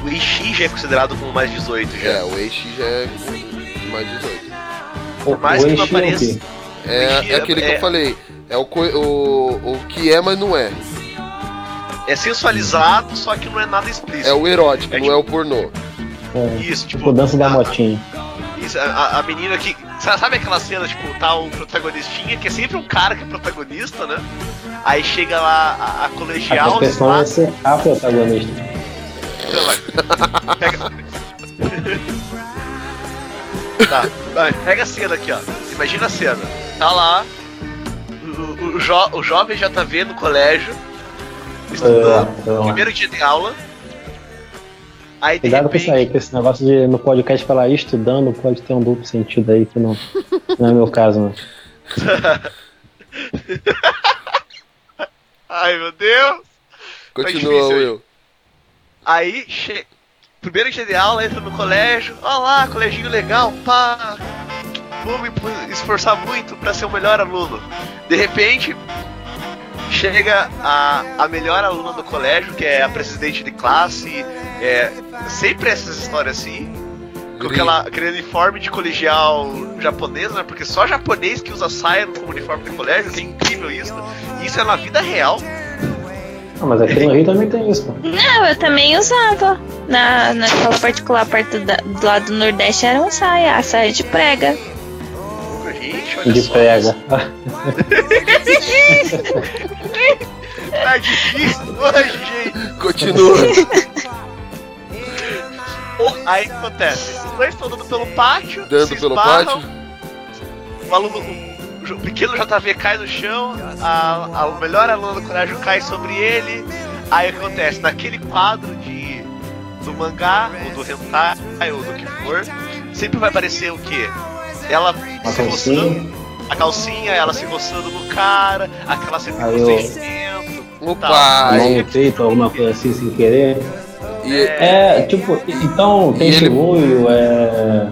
o Ishi já é considerado como mais 18 já. É, o Eishi já é mais 18. Por mais que não apareça- É, Eishi é aquele que é- eu falei. É o, o, o que é, mas não é. É sensualizado, só que não é nada explícito. É o erótico, É não é o pornô. Isso, tipo, Tipo, dança da motinha. Isso, a, a menina que. Sa- Sabe aquela cena, tipo, tá um protagonistinha, que é sempre um cara que é protagonista, né? Aí chega lá a, a A colegial. questão lá, é ser a protagonista. Vai. Pega. tá, vai, pega a cena aqui, ó. Imagina a cena. Tá lá. O, o, o jo- o jovem já tá vendo no colégio. Estudando. É, é. Primeiro dia de aula. Aí Cuidado com repente. isso aí, que esse negócio de no podcast falar estudando pode ter um duplo sentido aí que não, não é meu caso, não. Ai meu Deus! Continua, difícil aí. Will. Aí, che... primeiro dia de aula, entra no colégio. Olha lá, coleginho legal, pá. Vou me esforçar muito pra ser o melhor aluno. De repente, chega a, a melhor aluna do colégio, que é a presidente de classe. É, sempre essas histórias assim. Com aquela, aquele uniforme de colegial japonês, né? Porque só japonês que usa saia como uniforme de colégio, que é incrível isso. E isso é na vida real. Ah, mas aqui no Rio também tem isso, pô. Não, eu também usava. Na, na escola particular, perto da- do lado do Nordeste, era uma saia, a saia de prega. Gente, olha De só. prega. Tá difícil hoje, gente. Continua. Aí o que acontece? Os dois estão dando pelo pátio. Dando se pelo pátio. O, aluno, o, o pequeno JV cai no chão, a, a- o melhor aluno do colégio cai sobre ele. Aí o que acontece? Naquele quadro de do mangá, ou do hentai, ou do que for, sempre vai aparecer o quê? Ela Uma se calcinha. roçando, a calcinha, ela se roçando no cara, aquela cena Aí com eu- sentimento. O Tá. peito, alguma coisa assim sem querer. E, É, tipo, então tem ele- Shibuyo, é.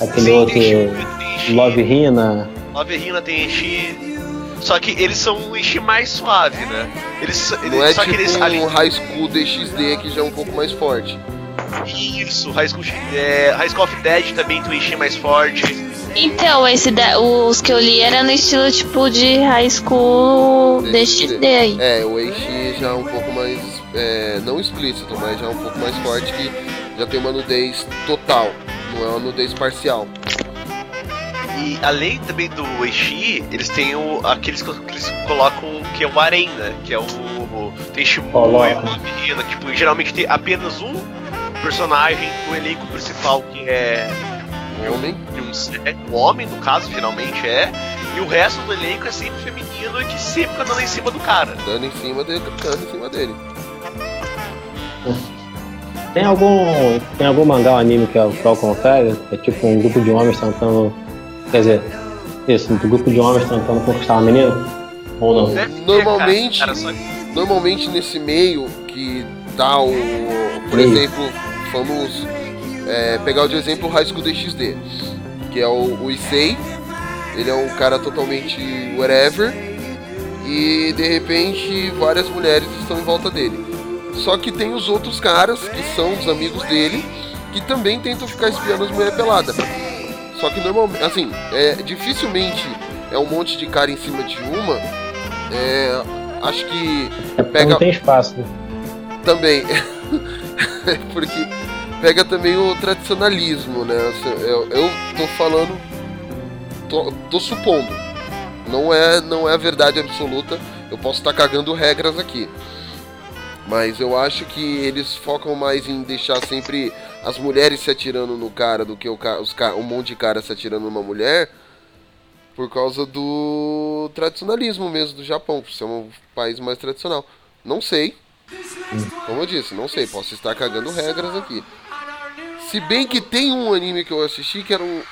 Aquele Sim, outro. Shibuya. Love Hina. Nove Rina tem Enchi. Só que eles são um Enchi mais suave, né? Eles, eles, não é só tipo que eles. um ali- High School DXD que já é um pouco mais forte. Isso, High School, é, High School of Dead também tem um Enchi mais forte. Então, esse da- os que eu li era no estilo tipo de high school DXD aí. É, o Eishi já é um pouco mais. é, não explícito, mas já é um pouco mais forte que já tem uma nudez total, não é uma nudez parcial. E além também do Enchi, eles têm o, aqueles que eles colocam que é o Arém, né? Que é o. o tem Rina, que tipo, geralmente tem apenas um personagem no elenco principal que é Homem, de um se- um homem, no caso, geralmente é, e o resto do elenco é sempre feminino e que sempre fica dando em cima do cara. dando em cima dele, dando em cima dele. Tem algum. Tem algum mangá ou anime que é, é ao contrário? É tipo um grupo de homens tentando. Quer dizer, isso, um grupo de homens tentando conquistar uma menina? Ou não? Deve ter, Normalmente- cara, cara, só- Normalmente nesse meio que tá o. Por Sim. exemplo, vamos é, pegar o de exemplo o High School DXD, que é o, o Issei, ele é um cara totalmente whatever, e de repente várias mulheres estão em volta dele. Só que tem os outros caras, que são os amigos dele, que também tentam ficar espiando as mulheres peladas. Só que normalmente, assim, é, dificilmente é um monte de cara em cima de uma. É, acho que É Pega- não tem espaço. né? também. Porque pega também o tradicionalismo, né? Assim, Eu, eu tô falando. Tô, tô supondo. Não é, não é a verdade absoluta. Eu posso estar cagando regras aqui. Mas eu acho que eles focam mais em deixar sempre as mulheres se atirando no cara do que o os um monte de cara se atirando numa mulher. Por causa do tradicionalismo mesmo do Japão, por ser um país mais tradicional. Não sei, como eu disse, não sei, posso estar cagando regras aqui. Se bem que tem um anime que eu assisti que era um,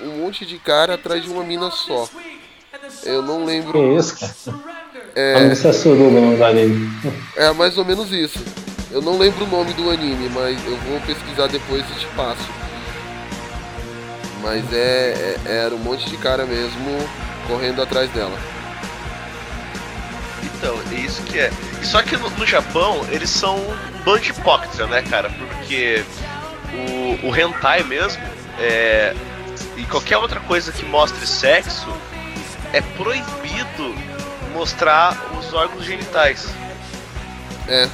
um monte de cara atrás de uma mina só. Eu não Que lembro. isso, cara? É, Isso é suruba no anime. é mais ou menos isso. Eu não lembro o nome do anime, mas eu vou pesquisar depois e te passo. Mas é, é- era um monte de cara mesmo correndo atrás dela. Então, é isso que é. Só que no, no Japão, eles são um bando de hipócritas, né, cara? Porque o, o hentai mesmo, é, e qualquer outra coisa que mostre sexo, é proibido mostrar os órgãos genitais. É.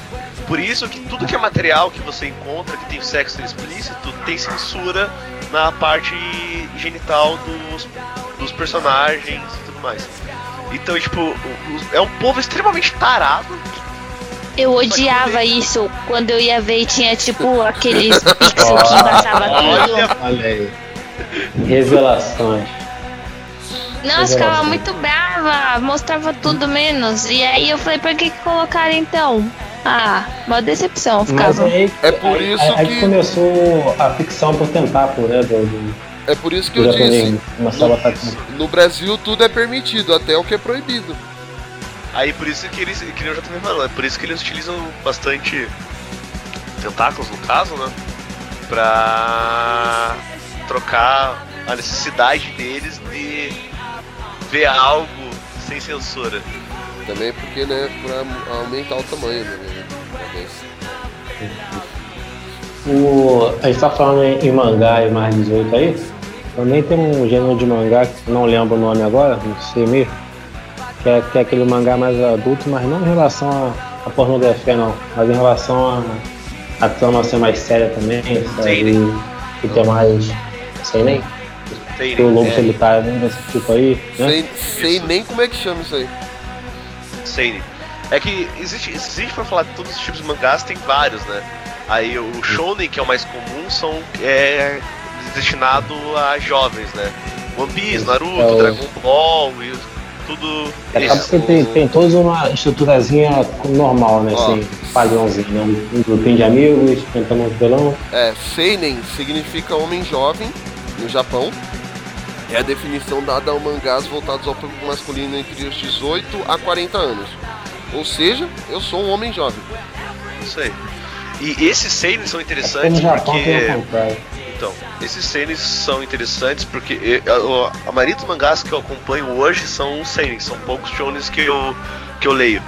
Por isso que tudo que é material que você encontra que tem sexo explícito tem censura na parte genital dos, dos personagens e tudo mais. Então, tipo, é um povo extremamente tarado. Eu odiava isso quando eu ia ver e tinha tipo aqueles pixels que embaçava tudo. Olha aí. Revelações. Nossa, ficava muito brava, mostrava tudo menos. E aí eu falei, pra que, que colocaram então? Ah, uma decepção Mas ficava. aí, É por aí- isso aí que- começou a ficção por tentar, por, né, do, do, É por isso que do eu disse. tudo. No Brasil tudo é permitido, até o que é proibido. Aí por isso que eles, que eu já também falando, é por isso que eles utilizam bastante tentáculos no caso, né? Pra trocar a necessidade deles de ver algo sem censura. Também porque, né, pra aumentar o tamanho, né? Talvez. O, a gente tá falando em, em mangá e mais 18 aí. Também tem um gênero de mangá que não lembro o nome agora, não sei mesmo. Que é, que é aquele mangá mais adulto, mas não em relação a, pornografia não, mas em relação a, a trama ser mais séria também, sabe? Sim. E, ter mais. Sei nem. Tem, o lobo É. solitário né, desse tipo aí, né? Sei, sei nem como é que chama isso aí. Seinen. É que existe, for falar de todos os tipos de mangás, tem vários, né? Aí o Shonen, que é o mais comum, são é destinado a jovens, né? One Piece, Naruto, É o- Dragon Ball e tudo. Acaba isso. que tem, tem toda uma estruturazinha normal, né? Ó. Assim, padrãozinho, né? Um grupinho de amigos, tentando um vilão. É, Seinen significa homem jovem no Japão. É a definição dada ao mangás voltados ao público masculino entre os 18 a 40 anos. Ou seja, eu sou um homem jovem. Isso aí. E esses seinen são Porque interessantes no Japão tem o porque. Então, esses seinen são interessantes porque eh, a, maioria dos mangás que eu acompanho hoje são seinen, são poucos shonens que eu, que eu leio.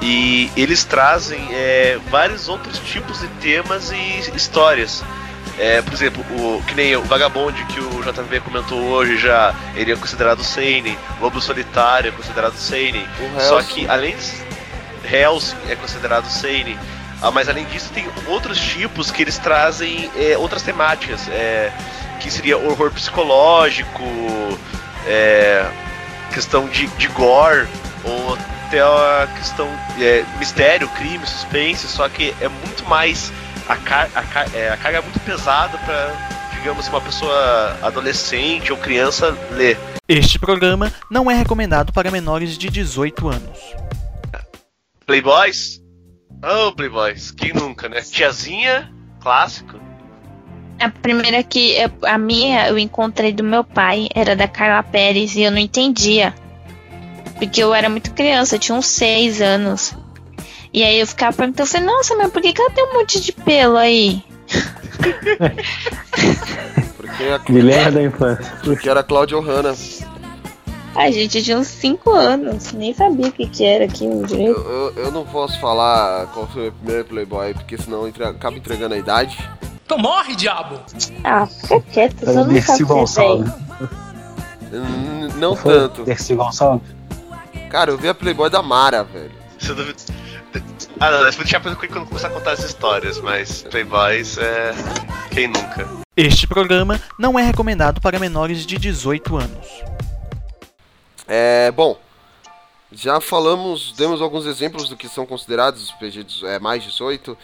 E eles trazem eh, vários outros tipos de temas e histórias. Eh, por exemplo, o, que nem o Vagabond que o JV comentou hoje já, ele é considerado seinen. Lobo Solitário é considerado seinen. Só que além de Hellsing é considerado seinen. Ah, mas além disso tem outros tipos que eles trazem é, outras temáticas, é, que seria horror psicológico, é, questão de, de gore, ou até a questão é, mistério, crime, suspense, só que é muito mais a, car a, car é, a carga é muito pesada para digamos uma pessoa adolescente ou criança ler. Este programa não é recomendado para menores de 18 anos. Playboys? Oh, Playboys, quem nunca, né? Tiazinha, clássico. A primeira que eu- a minha eu encontrei do meu pai era da Carla Pérez e eu não entendia. Porque eu era muito criança, eu tinha uns seis anos. E aí eu ficava perguntando, eu falei, nossa, mas por que, que ela tem um monte de pelo aí? Porque a, da infância. porque era Claudio Hanna. Ai, gente, eu tinha uns cinco anos, nem sabia o que, que era aquilo Eu, direito. eu, eu não posso falar qual foi o meu primeiro Playboy, porque senão entre- acaba entregando a idade. Então morre, diabo! Ah, fica quieto, só não sabe Gonçalves. Não Foi tanto. Dercy Gonçalves? Cara, eu vi a Playboy da Mara, velho. Eu duvido- Ah, não, eu vou deixar pra quando começar a contar as histórias, mas Playboys é. Quem nunca? Este programa não é recomendado para menores de 18 anos. É, bom, já falamos, demos alguns exemplos do que são considerados os PG é, mais 18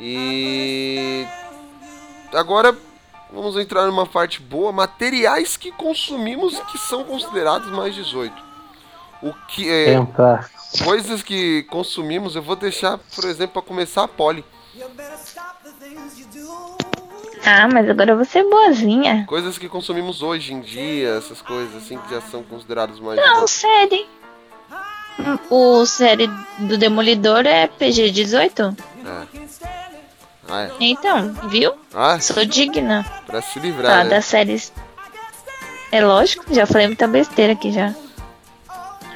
e agora vamos entrar numa parte boa, materiais que consumimos que são considerados mais 18. O que é, Tentar. coisas que consumimos, eu vou deixar, por exemplo, para começar a Polly. Ah, mas agora vou ser boazinha. Coisas que consumimos hoje em dia, essas coisas assim que já são consideradas mais Não, 18. sério. O série do Demolidor é PG-18? É. Ah, é. Então, viu? Ah, Sou digna. pra se livrar, né? das séries. É lógico, já falei muita besteira aqui já.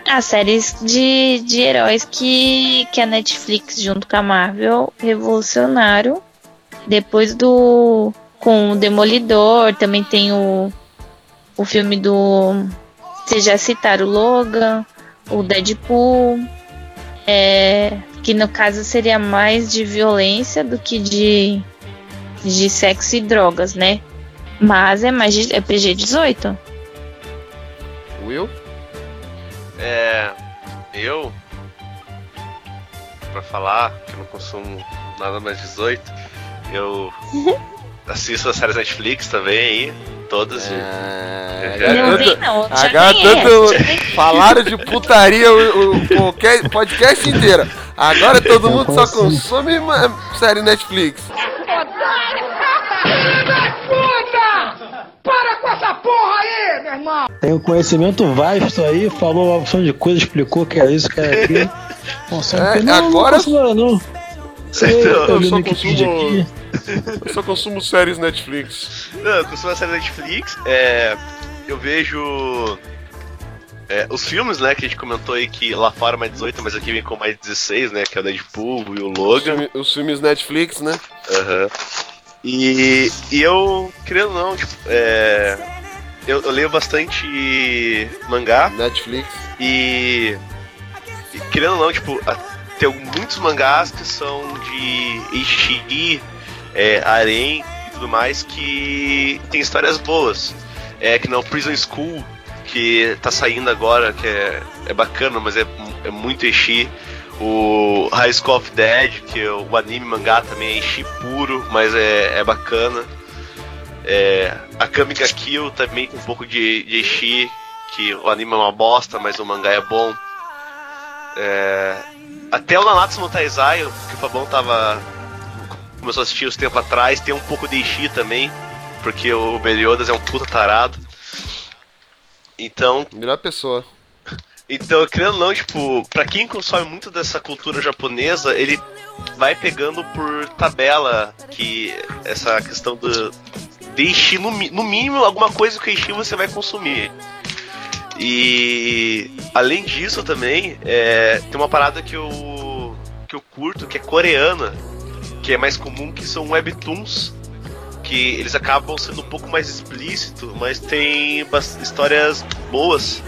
As séries de, de heróis que, que a Netflix, junto com a Marvel, revolucionaram. Depois do. Com o Demolidor, também tem o, o filme do. Vocês já citaram o Logan, o Deadpool. É, que no caso seria mais de violência do que de, de sexo e drogas, né? Mas é mais de, é PG-18. Will? É. Eu. Pra falar que eu não consumo nada mais 18, eu assisto as séries Netflix também aí, todas. e- É, Não agora vem não, já agora tanto falaram de putaria o, o qualquer podcast inteiro. Agora todo mundo só consome série Netflix. Tem um conhecimento vasto aí, falou uma opção de coisa, explicou que era isso, que era aquilo. É, não, agora- não não. Sei, Então, eu eu só consumo-. Eu só consumo séries Netflix. Não, eu costumo a série Netflix, é, eu vejo é, os filmes, né, que a gente comentou aí que lá fora é mais 18, mas aqui vem com mais 16, né, que é o Deadpool e o Os, Logan. filme- os filmes Netflix, né? Aham. E, e eu, querendo ou não, tipo, é, eu, eu leio bastante mangá Netflix. e, e querendo ou não, tipo, a- tem muitos mangás que são de Eishi, é, Arém e tudo mais que tem histórias boas. É que não Prison School, que tá saindo agora, que é, é bacana, mas é, é muito Eishi. O High School of Dead, que é o anime mangá também é Eishi puro, mas é, é bacana. É, a Kamiga Kill também tem um pouco de, de Eishi, que o anime é uma bosta, mas o mangá é bom. É, até o Nanatsu no Taizai, que o Fabão tava. começou a assistir uns tempos atrás, tem um pouco de Eishi também, porque o Meliodas é um puta tarado. Então, Melhor pessoa. então, querendo ou não, tipo, pra quem consome muito dessa cultura japonesa, ele vai pegando por tabela que essa questão do de Eishi, no, no mínimo, alguma coisa que Eishi você vai consumir. E além disso também, é, tem uma parada que eu, que eu curto, que é coreana, que é mais comum, que são webtoons, que eles acabam sendo um pouco mais explícito, mas tem histórias boas.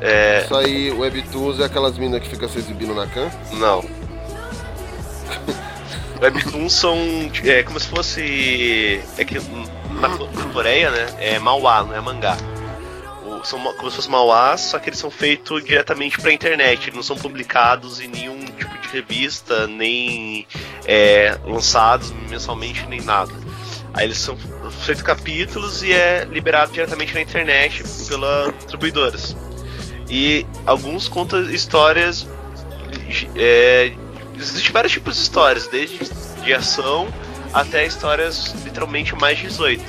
É, Isso aí, Webtoons é aquelas minas que ficam se exibindo na can. não. Webtoons são é, como se fosse. É que na, na Coreia, né? É manhwa, não é mangá. São como se fosse manhwas, só que eles são feitos diretamente pra internet. Eles não são publicados em nenhum tipo de revista, nem é, lançados mensalmente, nem nada. Aí eles são feitos capítulos e é liberado diretamente na internet pelas distribuidoras. E alguns contam histórias. É, existem vários tipos de histórias, desde de ação até histórias literalmente mais 18.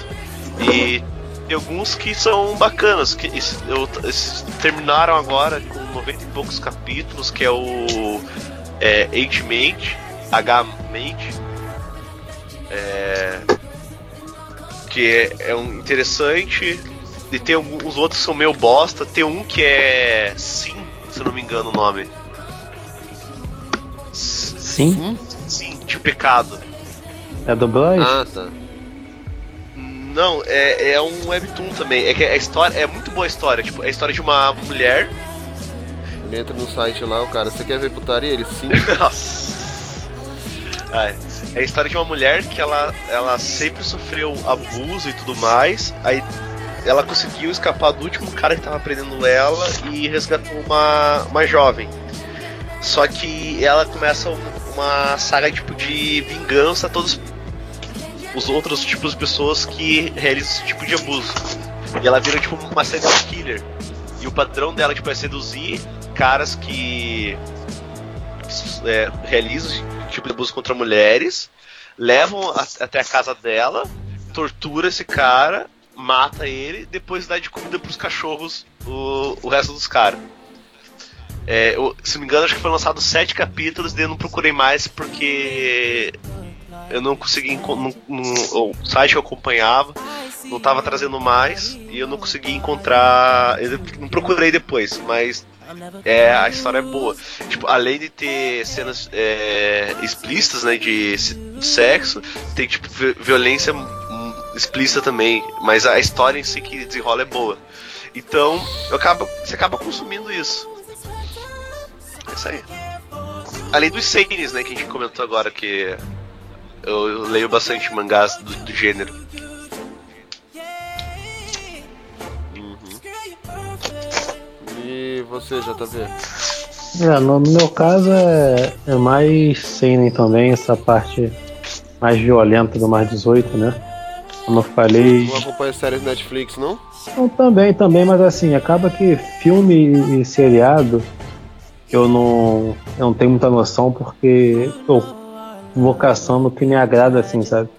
E tem alguns que são bacanas, que es- eu- esses terminaram agora com 90 e poucos capítulos, que é o é, H-Mate, H-Mate, é, que é, é um interessante, e tem alguns outros que são meio bosta, tem um que é Sim, se eu não me engano o nome. Sim? Sim, de pecado. É dublagem? Ah, tá. Não, é, é um webtoon também. É que a história é muito boa a história. Tipo, é a história de uma mulher. Ele entra no site lá, o cara, você quer ver putaria? Ele sim. Nossa. Ah, é a história de uma mulher que ela, ela sempre sofreu abuso e tudo mais. Aí ela conseguiu escapar do último cara que tava prendendo ela e resgatou uma, uma jovem. Só que ela começa um- uma saga tipo de vingança todos os outros tipos de pessoas que realizam esse tipo de abuso. E ela vira tipo uma serial killer. E o padrão dela tipo, é seduzir caras que é, realizam esse tipo de abuso contra mulheres, levam a- até a casa dela, tortura esse cara, mata ele, depois dá de comida pros cachorros o, o resto dos caras. É, eu- se não me engano, acho que foi lançado sete capítulos e eu não procurei mais porque eu não consegui o site que eu acompanhava não tava trazendo mais e eu não consegui encontrar. Eu não procurei depois, mas é, a história é boa. Tipo, além de ter cenas é, explícitas, né, de, de sexo, tem tipo vi- violência explícita também, mas a história em si que desenrola é boa. Então, eu acabo, você acaba consumindo isso. É isso aí. Além dos seines, né, que a gente comentou agora que eu, eu leio bastante mangás do, do gênero. E você, JV? É, no meu caso é, é mais seinen também, essa parte mais violenta do mais 18, né? Como eu falei. Não acompanha séries Netflix, não? Não, também, também, mas assim, acaba que filme e seriado eu não, eu não tenho muita noção porque eu vou caçando o que me agrada, assim, sabe?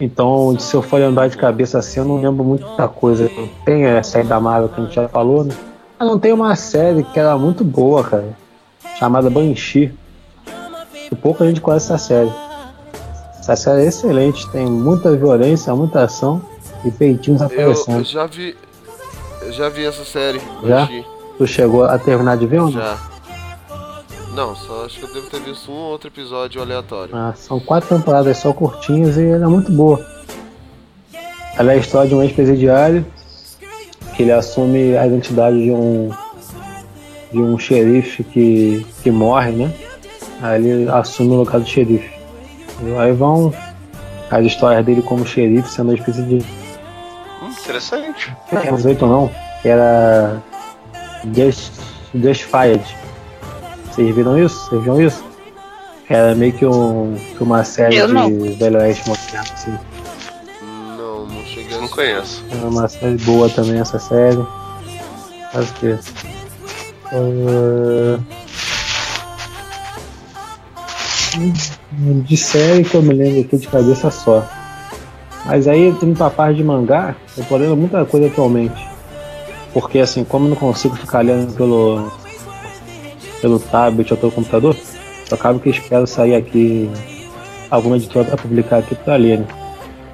Então, se eu for lembrar de cabeça assim, eu não lembro muita coisa. Tem a série da Marvel que a gente já falou, né? Mas não tem uma série que era muito boa, cara, chamada Banshee. E pouca gente conhece essa série. Essa série é excelente, tem muita violência, muita ação e peitinhos Eu, aparecendo. eu já vi. Eu já vi essa série. Já? Banshee. Tu chegou a terminar de ver ou não? Já. Não, só acho que eu devo ter visto um ou outro episódio aleatório. Ah, são quatro temporadas só curtinhas e ela é muito boa. Ela é a história de um ex-presidiário que ele assume a identidade de um de um xerife que, que morre, né? Aí ele assume o lugar do xerife. E aí vão as histórias dele como xerife, sendo uma espécie de. Hum, interessante. Não era 18 não, que era. Just, Just Fired. Vocês viram isso? Vocês viram isso? Era meio que, um, que uma série Eu não. de Velho Oeste moderno, assim. Não, não cheguei Não conheço. É uma série boa também essa série. Faz o quê? Ah, De série que eu me lembro aqui de cabeça só. Mas aí, indo pra parte de mangá, eu tô lendo muita coisa atualmente. Porque assim, como eu não consigo ficar lendo pelo, pelo tablet ou pelo computador, eu acabo que espero sair aqui alguma editora pra publicar aqui pra ler, né?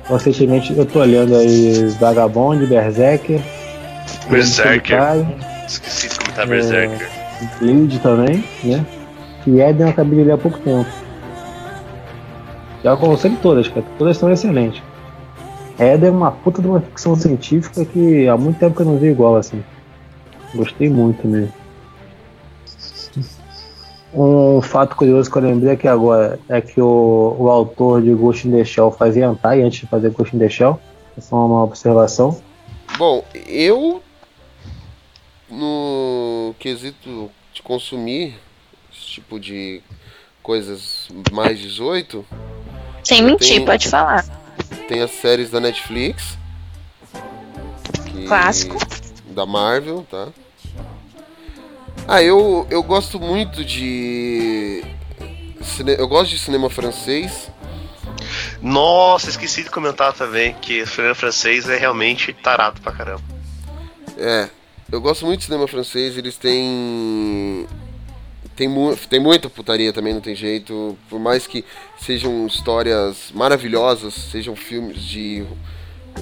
Recentemente eu tô lendo aí Vagabond, Berserker, Berserker. Esqueci de comentar Berserker. Bleed também, né? E Eden eu acabei de ler há pouco tempo. Eu aconselho todas, cara. Todas são excelentes. Eden é uma puta de uma ficção científica que há muito tempo que eu não vi igual assim. Gostei muito mesmo. Um fato curioso que eu lembrei aqui agora é que o, o autor de Ghost in the Shell fazia Antai antes de fazer Ghost in the Shell. Essa é uma observação. Bom, eu no quesito de consumir esse tipo de coisas mais 18, Sem mentir, Tem- pode falar. tem as séries da Netflix. que- Clássico. Da Marvel, tá? Ah, eu, eu gosto muito de. Eu gosto de cinema francês. Nossa, esqueci de comentar também que o cinema francês é realmente tarado pra caramba. É, eu gosto muito de cinema francês, eles têm. Tem, mu tem muita putaria também, não tem jeito. Por mais que sejam histórias maravilhosas, sejam filmes de,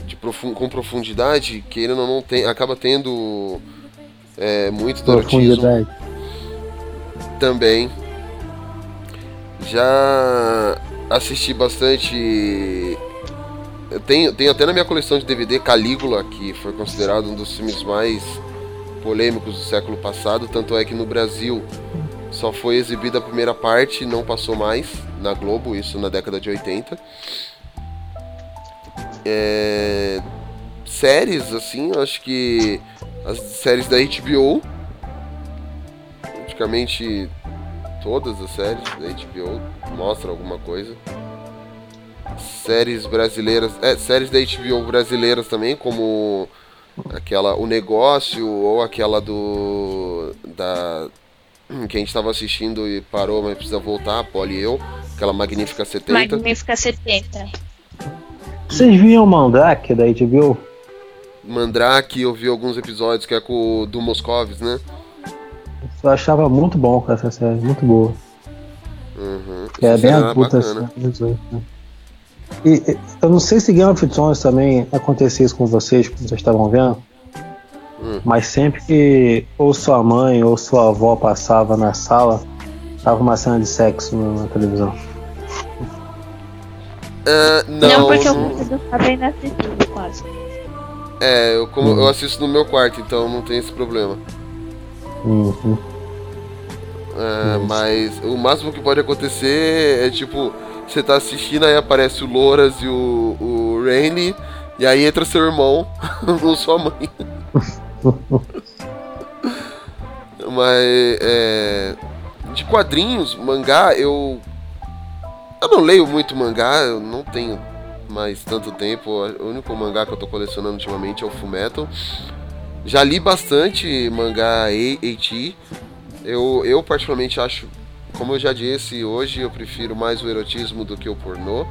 de profun com profundidade, querendo ou não, tem, acaba tendo é, muito erotismo Profundidade. também. Já assisti bastante. Eu tenho, tenho até na minha coleção de DVD Calígula, que foi considerado um dos filmes mais polêmicos do século passado. Tanto é que no Brasil só foi exibida a primeira parte, não passou mais na Globo, isso na década de 80. É, séries, assim, acho que as séries da HBO, praticamente todas as séries da HBO mostram alguma coisa. Séries brasileiras, é, séries da HBO brasileiras também, como aquela O Negócio ou aquela do da que a gente estava assistindo e parou, mas precisa voltar, Polly e eu, aquela Magnífica 70. Magnífica 70. Vocês viam Mandrake da HBO? Mandrake, eu vi alguns episódios que é com o do Moscovis, né? Eu achava muito bom com essa série, muito boa. Uhum. É bem era adulta, assim, 18, né? E, e, eu não sei se Game of Thrones também acontecia isso com vocês, quando vocês estavam vendo. Hum. Mas sempre que ou sua mãe ou sua avó passava na sala, tava uma cena de sexo na, na televisão. É, Não, não, porque não- o Pedro tá bem inassistível quase. É, eu, como, Uhum. eu assisto no meu quarto, então não tem esse problema. Uhum. É, mas o máximo que pode acontecer é tipo, você tá assistindo, aí aparece o Loras e o, o Rainley, e aí entra seu irmão ou sua mãe. Mas é, de quadrinhos, mangá, eu. Eu não leio muito mangá, eu não tenho mais tanto tempo. O único mangá que eu tô colecionando ultimamente é o Fullmetal. Já li bastante mangá AT. Eu, eu particularmente acho, como eu já disse, hoje eu prefiro mais o erotismo do que o pornô.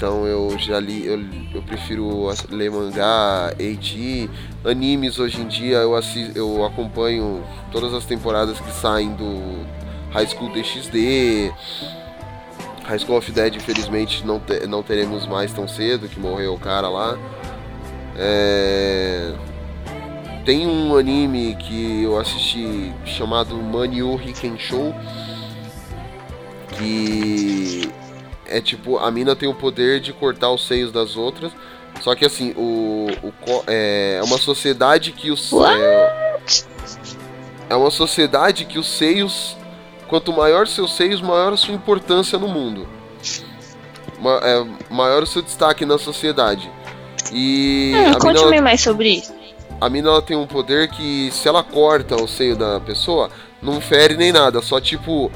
Então eu já li, eu, eu prefiro ler mangá, AT, animes hoje em dia eu, assi, eu acompanho todas as temporadas que saem do High School DxD. High School of Dead, infelizmente, não, te- não teremos mais tão cedo, que morreu o cara lá. É... Tem um anime que eu assisti chamado Manyu Hiken Show. Que é tipo, a mina tem o poder de cortar os seios das outras. Só que assim, o, o é é uma sociedade que os. É, é uma sociedade que os seios. Quanto maior seus seios, maior a sua importância no mundo. Ma- é, maior o seu destaque na sociedade. E Hum, Conte-me ela, mais sobre isso. a mina ela tem um poder que se ela corta o seio da pessoa, não fere nem nada, só tipo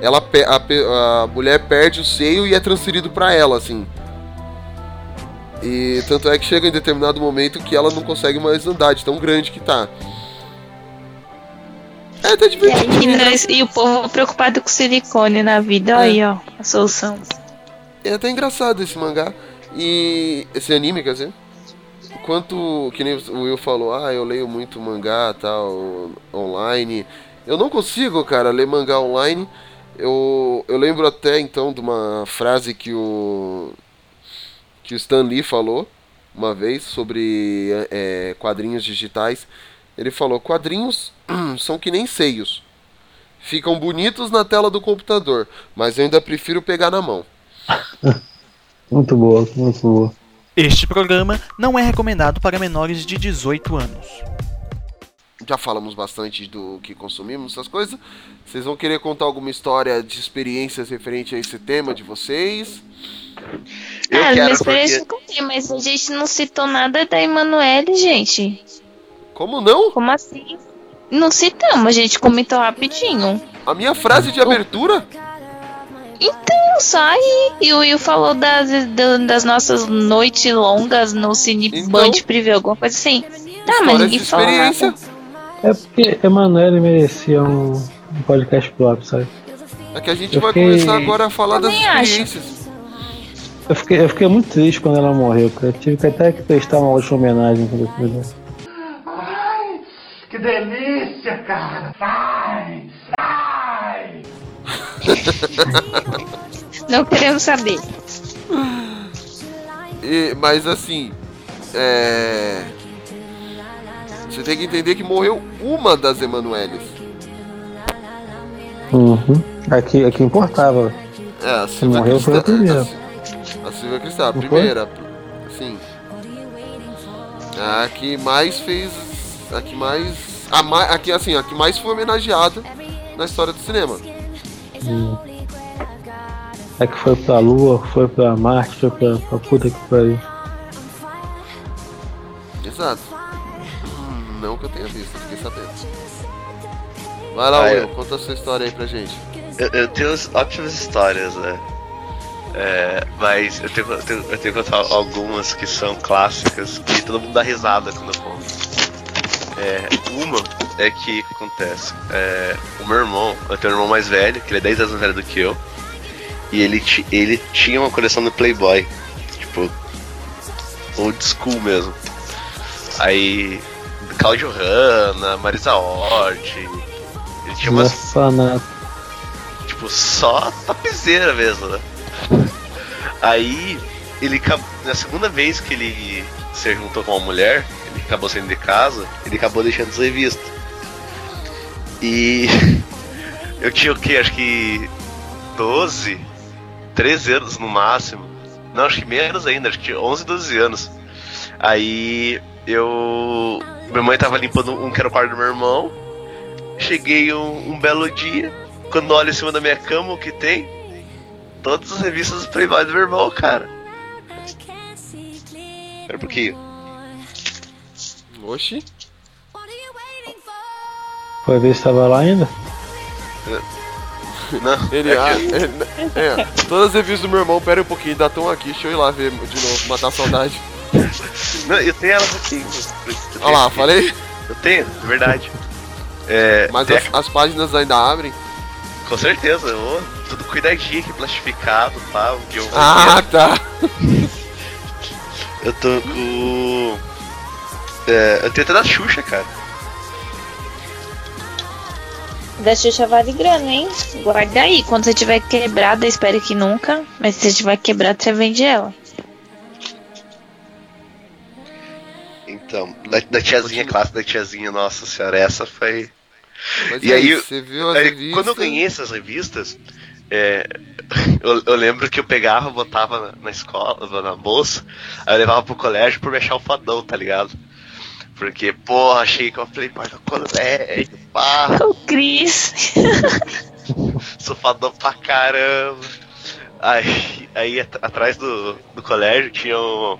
ela a, a mulher perde o seio e é transferido pra ela assim. E tanto é que chega em determinado momento que ela não consegue mais andar, de tão grande que tá. É E, divertido. nós- e o povo preocupado com silicone na vida. Olha aí, ó, a solução. É até engraçado esse mangá. E esse anime, quer dizer. Enquanto, que nem o Will falou, ah, eu leio muito mangá tal, online. Eu não consigo, cara, ler mangá online. Eu, eu lembro até então de uma frase que o. que o Stan Lee falou uma vez sobre é, quadrinhos digitais. Ele falou: quadrinhos são que nem seios. Ficam bonitos na tela do computador, mas eu ainda prefiro pegar na mão. Muito boa, muito boa. Este programa não é recomendado para menores de 18 anos. já falamos bastante do que consumimos, essas coisas. Vocês vão querer contar alguma história de experiências referente a esse tema de vocês? Eu ah, minha quero experiência porque. contei, mas a gente não citou nada da Emanuele, gente. Como não? Como assim? Não citamos, a gente comentou rapidinho. A minha frase de abertura? Então, só aí. E o Will falou das, da- das nossas noites longas no Cine Então? Band Preview, alguma coisa assim. Tá, mas ninguém falou experiência. nada. É porque Emanuele merecia um, um podcast próprio, sabe? É que a gente Eu vai fiquei- começar agora a falar das acho. experiências. Eu fiquei, eu fiquei muito triste quando ela morreu, cara. Eu tive que até que prestar uma última homenagem pra ela. Ai, que delícia, cara. Ai, ai. Não queremos saber. E- mas assim, é. Você tem que entender que morreu uma das Emanueles. Uhum. Aqui, aqui importava. É, a Silvia morreu foi a Cristã- primeira. A, a Silvia Cristã, a primeira. Sim. A que mais fez. A que mais. A, ma- a que, assim, a que mais foi homenageada na história do cinema. É que foi pra Lua, foi pra Marte, foi pra, pra puta que pariu. Exato. Hum, Não que eu tenha visto, fiquei sabendo. Vai lá, Ah, Will, eu- conta a sua história aí pra gente. Eu, eu tenho as- ótimas histórias, né? É, mas eu tenho, eu, tenho, eu tenho que contar algumas que são clássicas que todo mundo dá risada quando eu conto. É, uma é que acontece. É, o meu irmão, eu tenho um irmão mais velho, que ele é 10 anos mais velho do que eu. E ele, ele tinha uma coleção do Playboy. Tipo, old school mesmo. Aí, Claudio Hanna, Marisa Hort, Ele tinha umas, Orfanato. tipo, só tapizeira mesmo, né? Aí, ele na segunda vez que ele se juntou com uma mulher, ele acabou saindo de casa, ele acabou deixando as revistas. E eu tinha o que? Acho que 12, 13 anos no máximo. Não, acho que menos ainda, acho que tinha 11, 12 anos. Aí eu. Minha mãe tava limpando um que era o quarto do meu irmão. Cheguei um, um belo dia, quando olho em cima da minha cama, o que tem? Todas as revistas do Playboy do meu irmão, cara. Era pouquinho. Oxi. Foi ver se tava lá ainda? Não, Ele, é ah, que- é, é, todas as reviews do meu irmão, pera um pouquinho, ainda estão aqui, deixa eu ir lá ver de novo, matar a saudade. Não, eu tenho elas aqui. Eu Olha lá, aqui. falei? Eu tenho, de verdade. É, Mas as, as páginas ainda abrem. Com certeza, ô, tudo cuidadinho aqui, plastificado, pá, um dia eu vou Ah, ver. tá. Eu tô com. É, eu tenho até da Xuxa, cara. Da Xuxa vale grana, hein? Guarda aí. Quando você tiver quebrada, espero que nunca. Mas se você tiver quebrada, você vende ela. Então, da, da tiazinha, clássica da tiazinha, nossa senhora, essa foi. Mas E aí, aí, você viu as aí, revistas? quando eu ganhei essas revistas, é, eu, eu lembro que eu pegava, botava na, na escola, na bolsa, aí eu levava pro colégio por me achar um fadão, tá ligado? Porque, porra, achei que eu falei, no colégio, pá, O Cris. sou fadão pra caramba. Aí, aí at- atrás do, do colégio tinha um,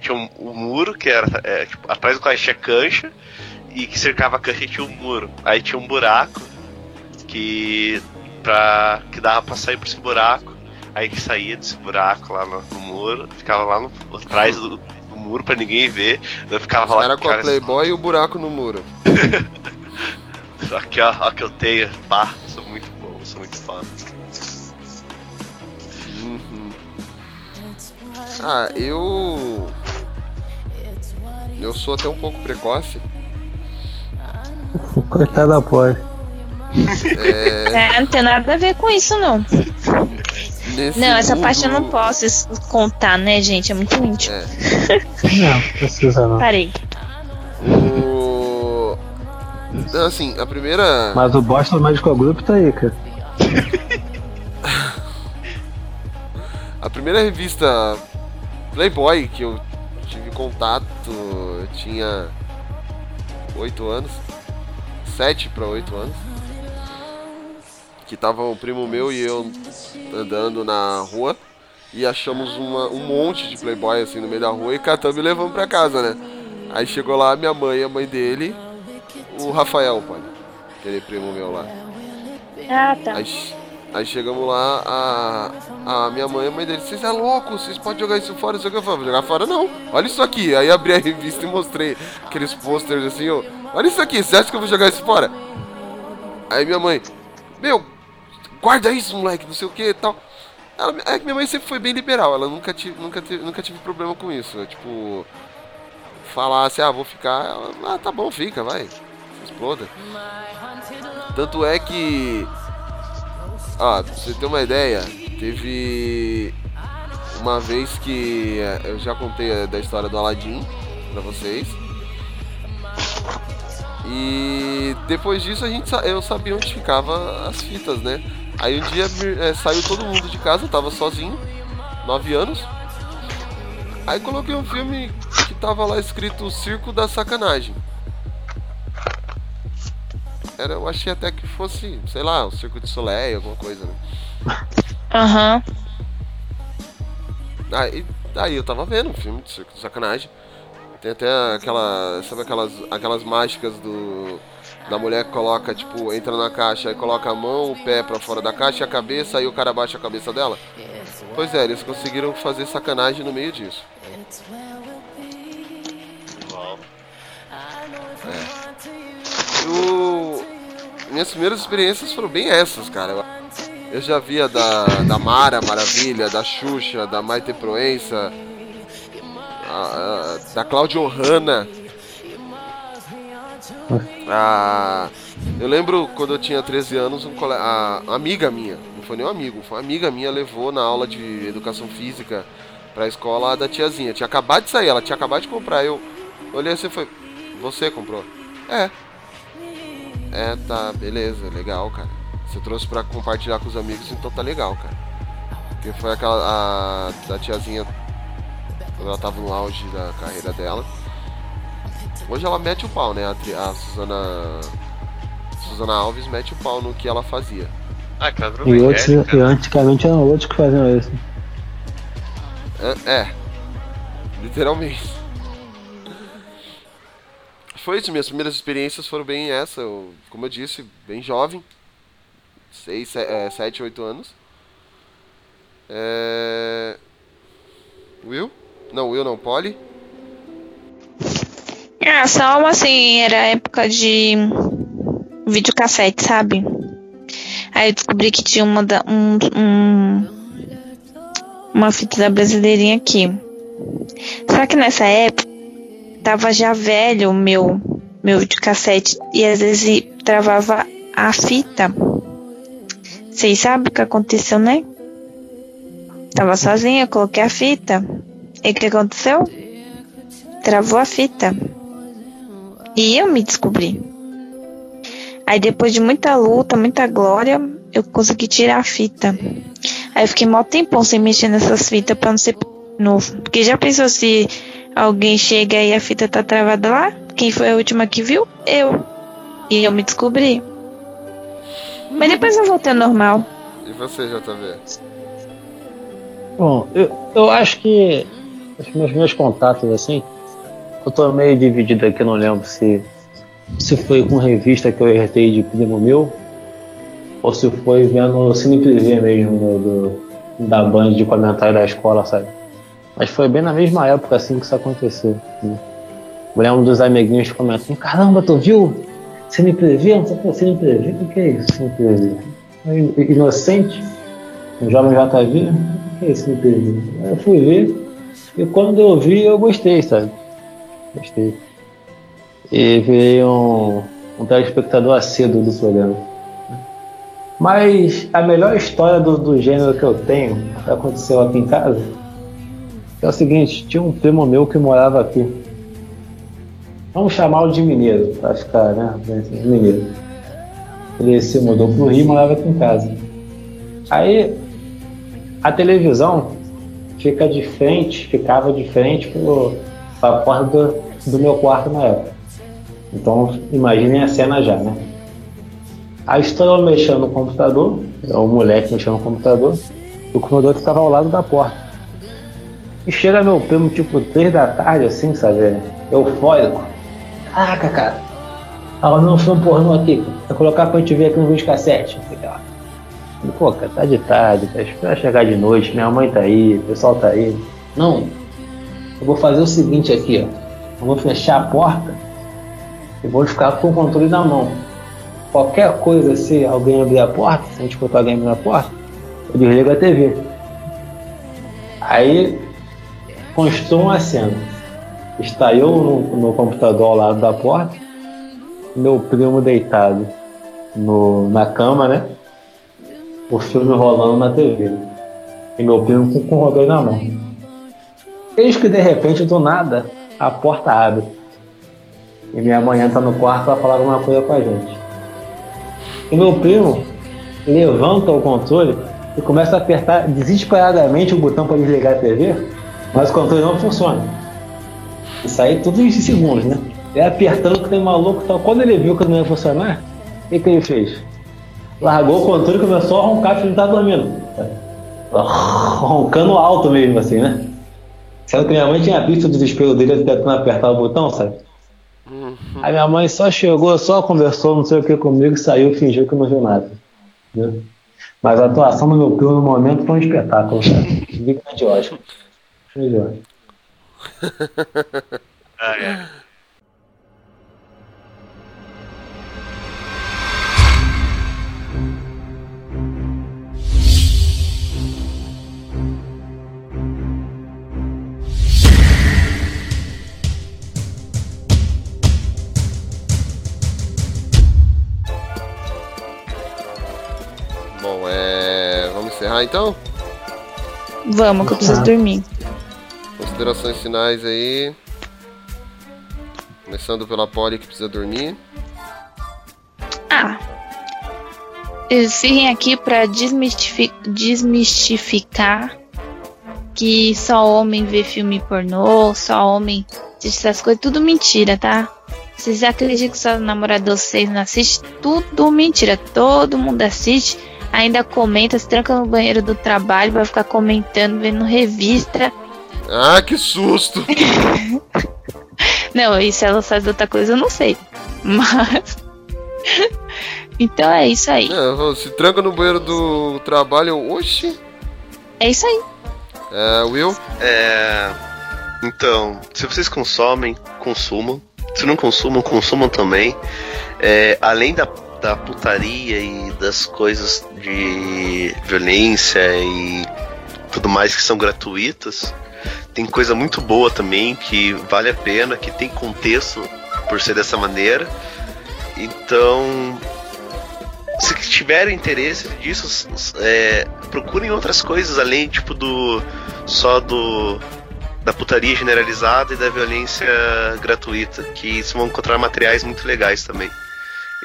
tinha um, um muro que era, é, tipo, atrás do colégio tinha cancha e que cercava a cancha tinha um muro. Aí tinha um buraco que pra, que dava pra sair por esse buraco. Aí que saía desse buraco lá no, no muro, ficava lá no, atrás do muro pra ninguém ver. Eu ficava lá Era com a cara, Playboy e o buraco no muro. Aqui ó, ó que eu tenho, pá, sou muito bom, sou muito fã. Uhum. Ah, eu. Eu sou até um pouco precoce. Coitada da Polly. É, É, não tem nada a ver com isso, não. nesse Não, essa mundo- parte eu não posso contar, né, gente? É muito íntimo. É. Não, precisa não. Parei. O. Não, assim, a primeira. Mas o Boston Medical Group tá aí, cara. A primeira revista Playboy que eu tive contato, eu tinha 8 anos, 7 para 8 anos. Que tava um primo meu e eu andando na rua e achamos uma- um monte de Playboy assim no meio da rua e catamos e levamos pra casa, né? Aí chegou lá minha mãe, a mãe dele, o Rafael, pai, aquele primo meu lá. Ah, tá. Aí, aí chegamos lá, a, a minha mãe e a mãe dele, vocês é louco, vocês podem jogar isso fora, não sei o que eu falei, "Vou jogar fora não, olha isso aqui. Aí abri a revista e mostrei aqueles posters assim, ó, olha isso aqui, você acha que eu vou jogar isso fora? Aí minha mãe, meu, guarda isso, moleque, não sei o que e tal. Ela, é que minha mãe sempre foi bem liberal, ela nunca tive, nunca teve, nunca tive problema com isso, né? tipo, falar assim, ah, vou ficar, ela, ah, tá bom, fica, vai, exploda. Tanto é que ah, pra você ter uma ideia, teve uma vez que eh, eu já contei eh, da história do Aladdin pra vocês. E depois disso a gente eu sabia onde ficava as fitas, né? Aí um dia eh, saiu todo mundo de casa, eu tava sozinho, 9 anos. Aí coloquei um filme que tava lá escrito Circo da Sacanagem. Era, eu achei até que fosse, sei lá, o Circo de Soleil, alguma coisa, né? Aham. Aí, aí eu tava vendo um filme de circo de sacanagem. Tem até aquela. Sabe aquelas, aquelas mágicas do. Da mulher que coloca, tipo, entra na caixa e coloca a mão, o pé pra fora da caixa e a cabeça, aí o cara baixa a cabeça dela? Pois é, eles conseguiram fazer sacanagem no meio disso. Eu, minhas primeiras experiências foram bem essas, cara. Eu já via da, da Mara Maravilha, da Xuxa, da Maite Proença, a- a- da Claudio Hanna. Ah, eu lembro quando eu tinha 13 anos, um cole... a a amiga minha, não foi nem um amigo, foi uma amiga minha, levou na aula de educação física pra escola da tiazinha. Tinha acabado de sair, ela tinha acabado de comprar. Eu olhei assim e foi. Você comprou? É. É, tá, beleza, legal, cara. Você trouxe pra compartilhar com os amigos, então tá legal, cara. Porque foi aquela. A, da tiazinha. Quando ela tava no auge da carreira dela. Hoje ela mete o pau, né? A, a Suzana. Suzana Alves mete o pau no que ela fazia. Ah, virou E, outros, e antigamente eram outros que faziam isso. É, é. literalmente. Foi isso, minhas primeiras experiências foram bem essa. Eu, como eu disse, bem jovem. 6, 7, 8 anos. É... Will? Não, Will não, Polly. Ah, só assim, era época de videocassete, sabe? Aí eu descobri que tinha uma da, um, um- uma fita da brasileirinha aqui. Só que nessa época tava já velho o meu meu videocassete e às vezes travava a fita. Vocês sabem o que aconteceu, né? Tava sozinha, coloquei a fita. E o que aconteceu? Travou a fita. E eu me descobri. Aí depois de muita luta, muita glória, eu consegui tirar a fita. Aí eu fiquei mal tempão sem mexer nessas fitas pra não ser novo. Porque já pensou se alguém chega e a fita tá travada lá? Quem foi a última que viu? Eu. E eu me descobri. Mas depois eu voltei ao normal. E você, JV? Bom, eu, eu acho que os meus, meus contatos, assim, eu tô meio dividido aqui, não lembro se, se foi com revista que eu herdei de primo meu, ou se foi vendo o Cine Privé mesmo, do, do- da banda de comentário da escola, sabe? Mas foi bem na mesma época, assim, que isso aconteceu. Né? Eu lembro dos amiguinhos comentando, caramba, tu viu? Cine Privé? Não sei o que é Cine Privé? O que é isso, Cine Privé? I- Inocente? Um jovem JV? O que é? Aí Eu fui ver e quando eu vi eu gostei, sabe? Gostei. E virei um, um telespectador assíduo do programa. Mas a melhor história do, do gênero que eu tenho, que aconteceu aqui em casa, é o seguinte, tinha um primo meu que morava aqui. Vamos chamá-lo de mineiro, pra ficar, né? Mineiro. Ele se mudou pro Rio e morava aqui em casa. Aí a televisão fica de frente, ficava de frente para a porta do, do meu quarto na época. Então imaginem a cena já, né? Aí estou mexendo no computador, é o moleque mexendo no computador, e o computador ficava ao lado da porta. E chega meu primo tipo 3 da tarde, assim, sabe? Eufórico. Caraca, cara. Tava vendo um filme pornô aqui. Vou colocar pra gente ver aqui no vídeo cassete. Pô, cara, tá de tarde, tá espera chegar de noite, minha mãe tá aí, o pessoal tá aí. Não, eu vou fazer o seguinte aqui, ó. Eu vou fechar a porta e vou ficar com o controle na mão. Qualquer coisa, se alguém abrir a porta, se a gente botar alguém abrir a porta, eu desligo a TV. Aí constou uma cena. Está eu no, no computador ao lado da porta, meu primo deitado no, na cama, né? o filme rolando na TV. E meu primo com, o rodão na mão. Eis que de repente, do nada, a porta abre. E minha mãe entra no quarto para falar alguma coisa com a gente. E meu primo levanta o controle e começa a apertar desesperadamente o botão para desligar a TV, mas o controle não funciona. Isso aí tudo em segundos, né? Ele apertando que tem maluco tal. Quando ele viu que não ia funcionar, o que, que ele fez? largou o controle e começou a roncar, porque ele tava dormindo. Roncando alto mesmo, assim, né? Sendo que minha mãe tinha visto o desespero dele tentando apertar o botão, sabe? Aí minha mãe só chegou, só conversou, não sei o que comigo, e saiu e fingiu que não viu nada. Entendeu? Mas a atuação do meu primo no momento foi um espetáculo, cara. Vi grandioso. Grandioso. Ah, é. Encerrar então? Vamos, que eu preciso Ah. dormir. Considerações finais aí. Começando pela Polly que precisa dormir. Ah. Eles fiquem aqui pra desmistifi- desmistificar que só homem vê filme pornô, só homem assiste essas coisas, tudo mentira, tá? Vocês acreditam que sua namorada de vocês não assiste? Tudo mentira. Todo mundo assiste, ainda comenta, se tranca no banheiro do trabalho, vai ficar comentando, vendo revista. Ah, que susto! Não, e se ela faz outra coisa, eu não sei. Mas. então é isso aí. É, se tranca no banheiro do trabalho, oxi. É isso aí. É, Will? É. Então, se vocês consomem, consumam. Se não consumam, consumam também. É, além da, da putaria e das coisas de violência e tudo mais que são gratuitas, tem coisa muito boa também que vale a pena, que tem contexto por ser dessa maneira. Então, se tiverem interesse disso, é, procurem outras coisas além tipo do só do da putaria generalizada e da violência gratuita, que vocês vão encontrar materiais muito legais também.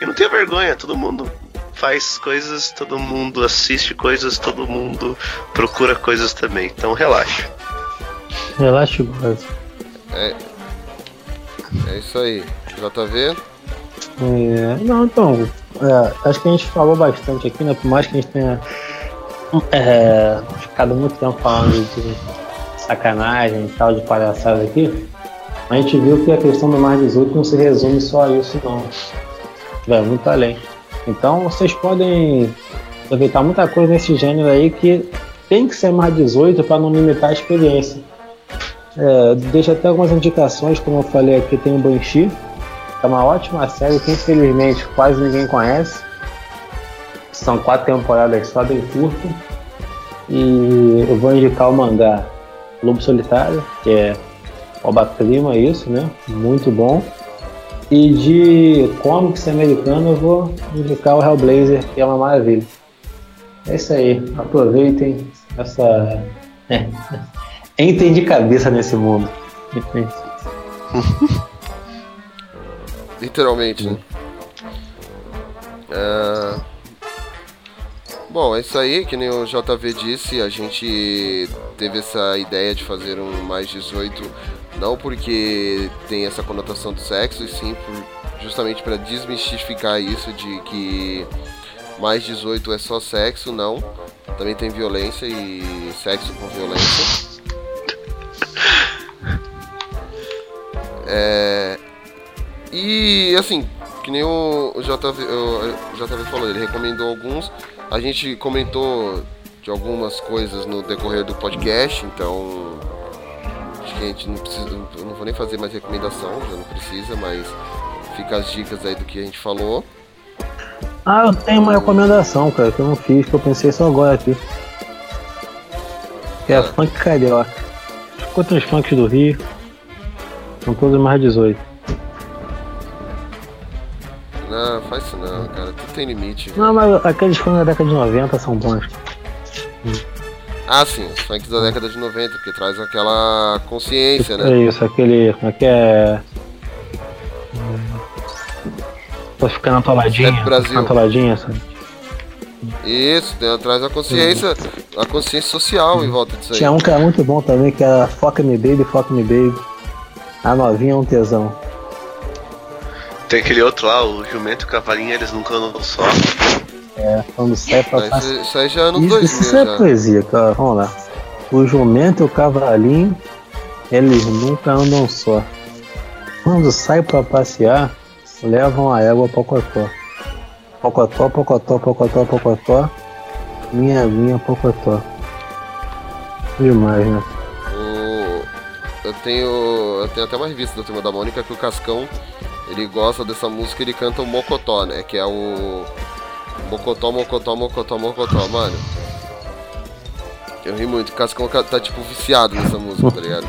E não tenha vergonha, todo mundo faz coisas, todo mundo assiste coisas, todo mundo procura coisas também. Então relaxa. Relaxa, gosto. É. É isso aí. JV? É, não, então, é, acho que a gente falou bastante aqui, né? Por mais que a gente tenha é, ficado muito tempo falando de sacanagem e tal, de palhaçada aqui, a gente viu que a questão do mais 18 não se resume só a isso, não. Vai muito além. Então, vocês podem aproveitar muita coisa nesse gênero aí que tem que ser mais 18 para não limitar a experiência. É, deixa até algumas indicações, como eu falei aqui, tem o Banshee, é uma ótima série que infelizmente quase ninguém conhece. São quatro temporadas só bem curto. E eu vou indicar o mangá Lobo Solitário, que é obra-prima, isso, né? Muito bom. E de comics americano eu vou indicar o Hellblazer, que é uma maravilha. É isso aí, aproveitem essa. É. Entrem de cabeça nesse mundo. Literalmente, né? É... Bom, é isso aí, que nem o JV disse, a gente teve essa ideia de fazer um mais 18, não porque tem essa conotação do sexo, e sim por, justamente para desmistificar isso de que mais 18 é só sexo, não. Também tem violência e sexo com violência. É, e assim, que nem o, o JV, falou, ele recomendou alguns. A gente comentou de algumas coisas no decorrer do podcast, então gente não precisa. Eu não vou nem fazer mais recomendação, já não precisa, mas fica as dicas aí do que a gente falou. Ah, eu tenho uma recomendação, cara, que eu não fiz, que eu pensei só agora aqui. Que é funk carioca. Escuta os funks do Rio. São todos mais 18. Não, faz isso não, cara. Tudo tem limite. Não, mas aqueles funks da década de 90 são bons. Ah, sim, os funks da década de 90, porque traz aquela consciência, né? É isso, aquele. Como é que é. Tô ficando atoladinha. Step Brasil. Ficando atoladinha, sabe? Isso, tem- traz a consciência, a consciência social em volta disso aí. Tinha um que era muito bom também, que era Foca Me Baby, Foca Me Baby. A novinha é um tesão. Tem aquele outro lá, o jumento e o cavalinho, eles nunca andam só. É, quando sai pra passear. isso, isso aí já é no Isso, 2000 isso é já. poesia, cara. Vamos lá. O jumento e o cavalinho, eles nunca andam só. Quando saem pra passear, levam a égua pocotó. Pocotó, pocotó, pocotó, pocotó. Minha, minha, pocotó. Demais, né? O- eu tenho. Eu tenho até uma revista da Turma da Mônica que o Cascão ele gosta dessa música ele canta o Mocotó, né? Que é o. Mocotó, Mocotó, Mocotó, Mocotó, mano. Eu ri muito, o Cascão ca- tá tipo viciado nessa música, tá ligado?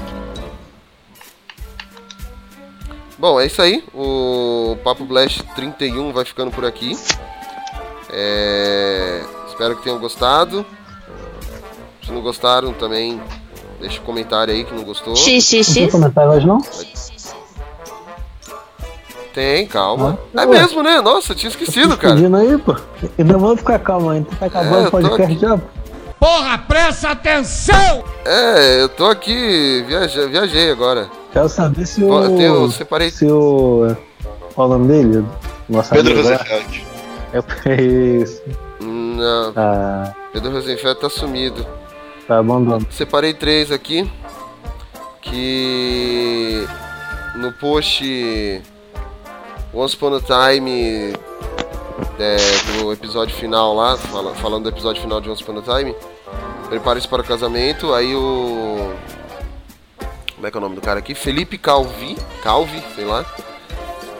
Bom, é isso aí. O Papo Blast 31 vai ficando por aqui. É, Espero que tenham gostado. Se não gostaram também, deixa um comentário aí que não gostou. Não tem comentário hoje, não? Tem, calma. Ah, É ué. mesmo, né? Nossa, tinha esquecido, cara. Pedindo aí, pô. Ainda vamos ficar calmo ainda. Tá É, acabando eu o podcast aqui. já, pô. Porra, presta atenção! É, eu tô aqui, viajei, viajei agora. Quero saber se Ó, Eu, tenho- eu o. separei. Se o. Qual o nome dele? Nossa Pedro. Rosenfeld. É isso. Não, Ah, Pedro Rosenfeld tá sumido. tá abandonado. Separei três aqui. Que no post Once Upon a Time é, do episódio final lá, fala- falando do episódio final de Once Upon a Time, prepare-se para o casamento. Aí o. Como é que é o nome do cara aqui? Felipe Calvi, Calvi, sei lá.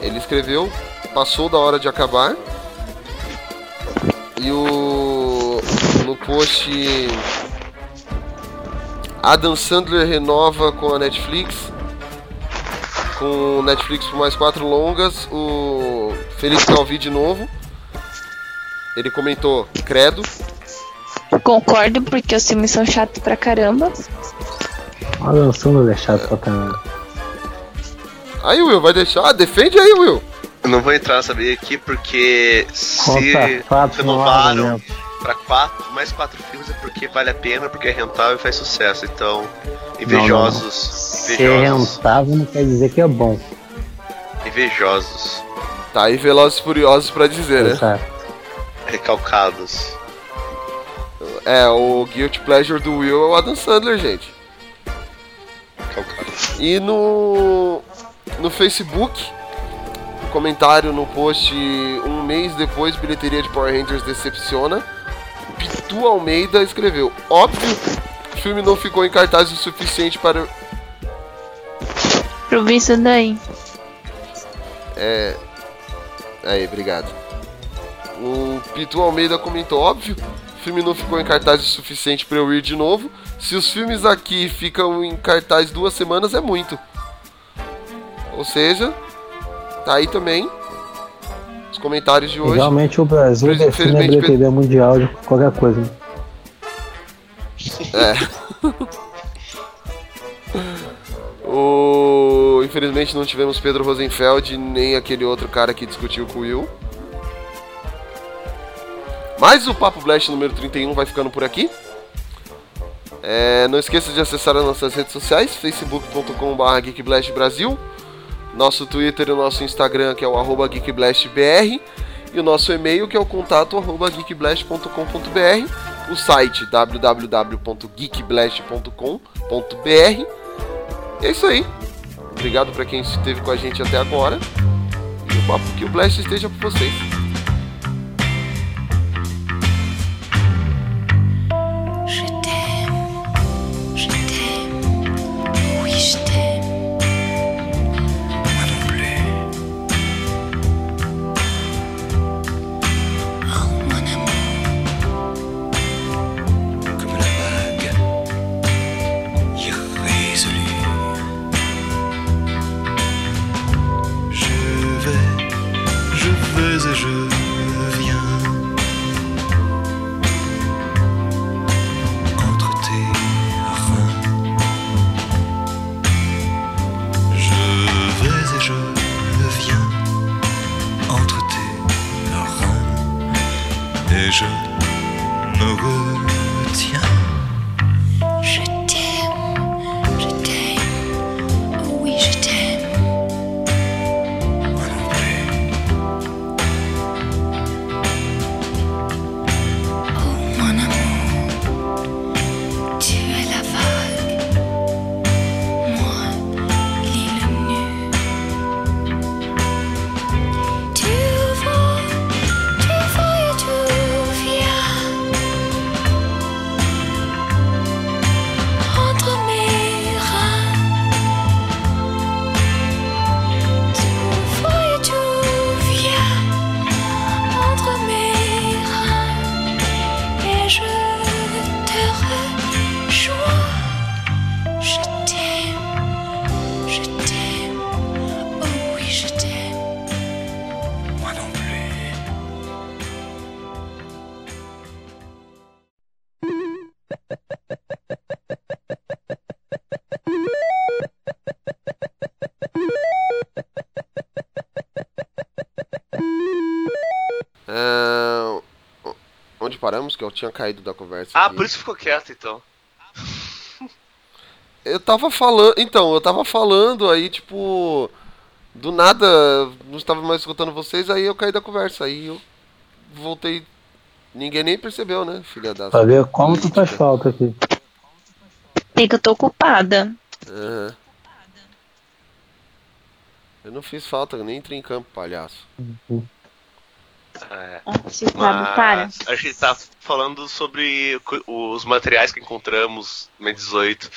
Ele escreveu, passou da hora de acabar. E o. No post. Adam Sandler renova com a Netflix. Com Netflix por mais quatro longas. O Felipe Calvi de novo. Ele comentou, credo. Concordo, porque os filmes são chatos pra caramba. Olha o som é chato pra caramba. Aí, Will, vai deixar? Ah, defende aí, Will. Eu não vou entrar nessa briga aqui porque se Conta fatos, não renovaram argumentos. Pra quatro, mais quatro filmes é porque vale a pena, porque é rentável e faz sucesso. Então, invejosos, Ser invejosos, rentável não quer dizer que é bom. invejosos, Tá aí Velozes e Furiosos pra dizer, né? Recalcados. É, o Guilty Pleasure do Will é o Adam Sandler, gente. recalcados. E no, no Facebook, comentário no post um mês depois, bilheteria de Power Rangers decepciona. Pitu Almeida escreveu: Óbvio, o filme não ficou em cartaz o suficiente para. Pra ouvir isso daí. É. Aí, obrigado. O Pitu Almeida comentou: Óbvio, o filme não ficou em cartaz o suficiente para eu ir de novo. Se os filmes aqui ficam em cartaz duas semanas, é muito. Ou seja, tá aí também os comentários de hoje. Realmente o Brasil define a infelizmente, bilheteria mundial de qualquer coisa. né? O... Infelizmente não tivemos Pedro Rosenfeld nem aquele outro cara que discutiu com o Will. Mas o Papo Blast número 31 vai ficando por aqui. É, não esqueça de acessar as nossas redes sociais, facebook.com.br geekblast Brasil, nosso Twitter e o nosso Instagram que é o geekblastbr e o nosso e-mail que é o contato geekblast.com.br, o site www.geekblast.com.br é isso aí. Obrigado para quem esteve com a gente até agora. E o papo que o Blast esteja por vocês. Que eu tinha caído da conversa. Ah, aqui. por isso ficou quieto então. Eu tava falando. Então, eu tava falando aí, tipo. Do nada, não estava mais escutando vocês, aí eu caí da conversa. Aí eu voltei. Ninguém nem percebeu, né, filha da. Pra ver como tu faz falta aqui. Tem que eu tô ocupada. Eu não fiz falta, eu nem entrei em campo, palhaço. É. Sabe, para. A gente tá falando sobre os materiais que encontramos no 18.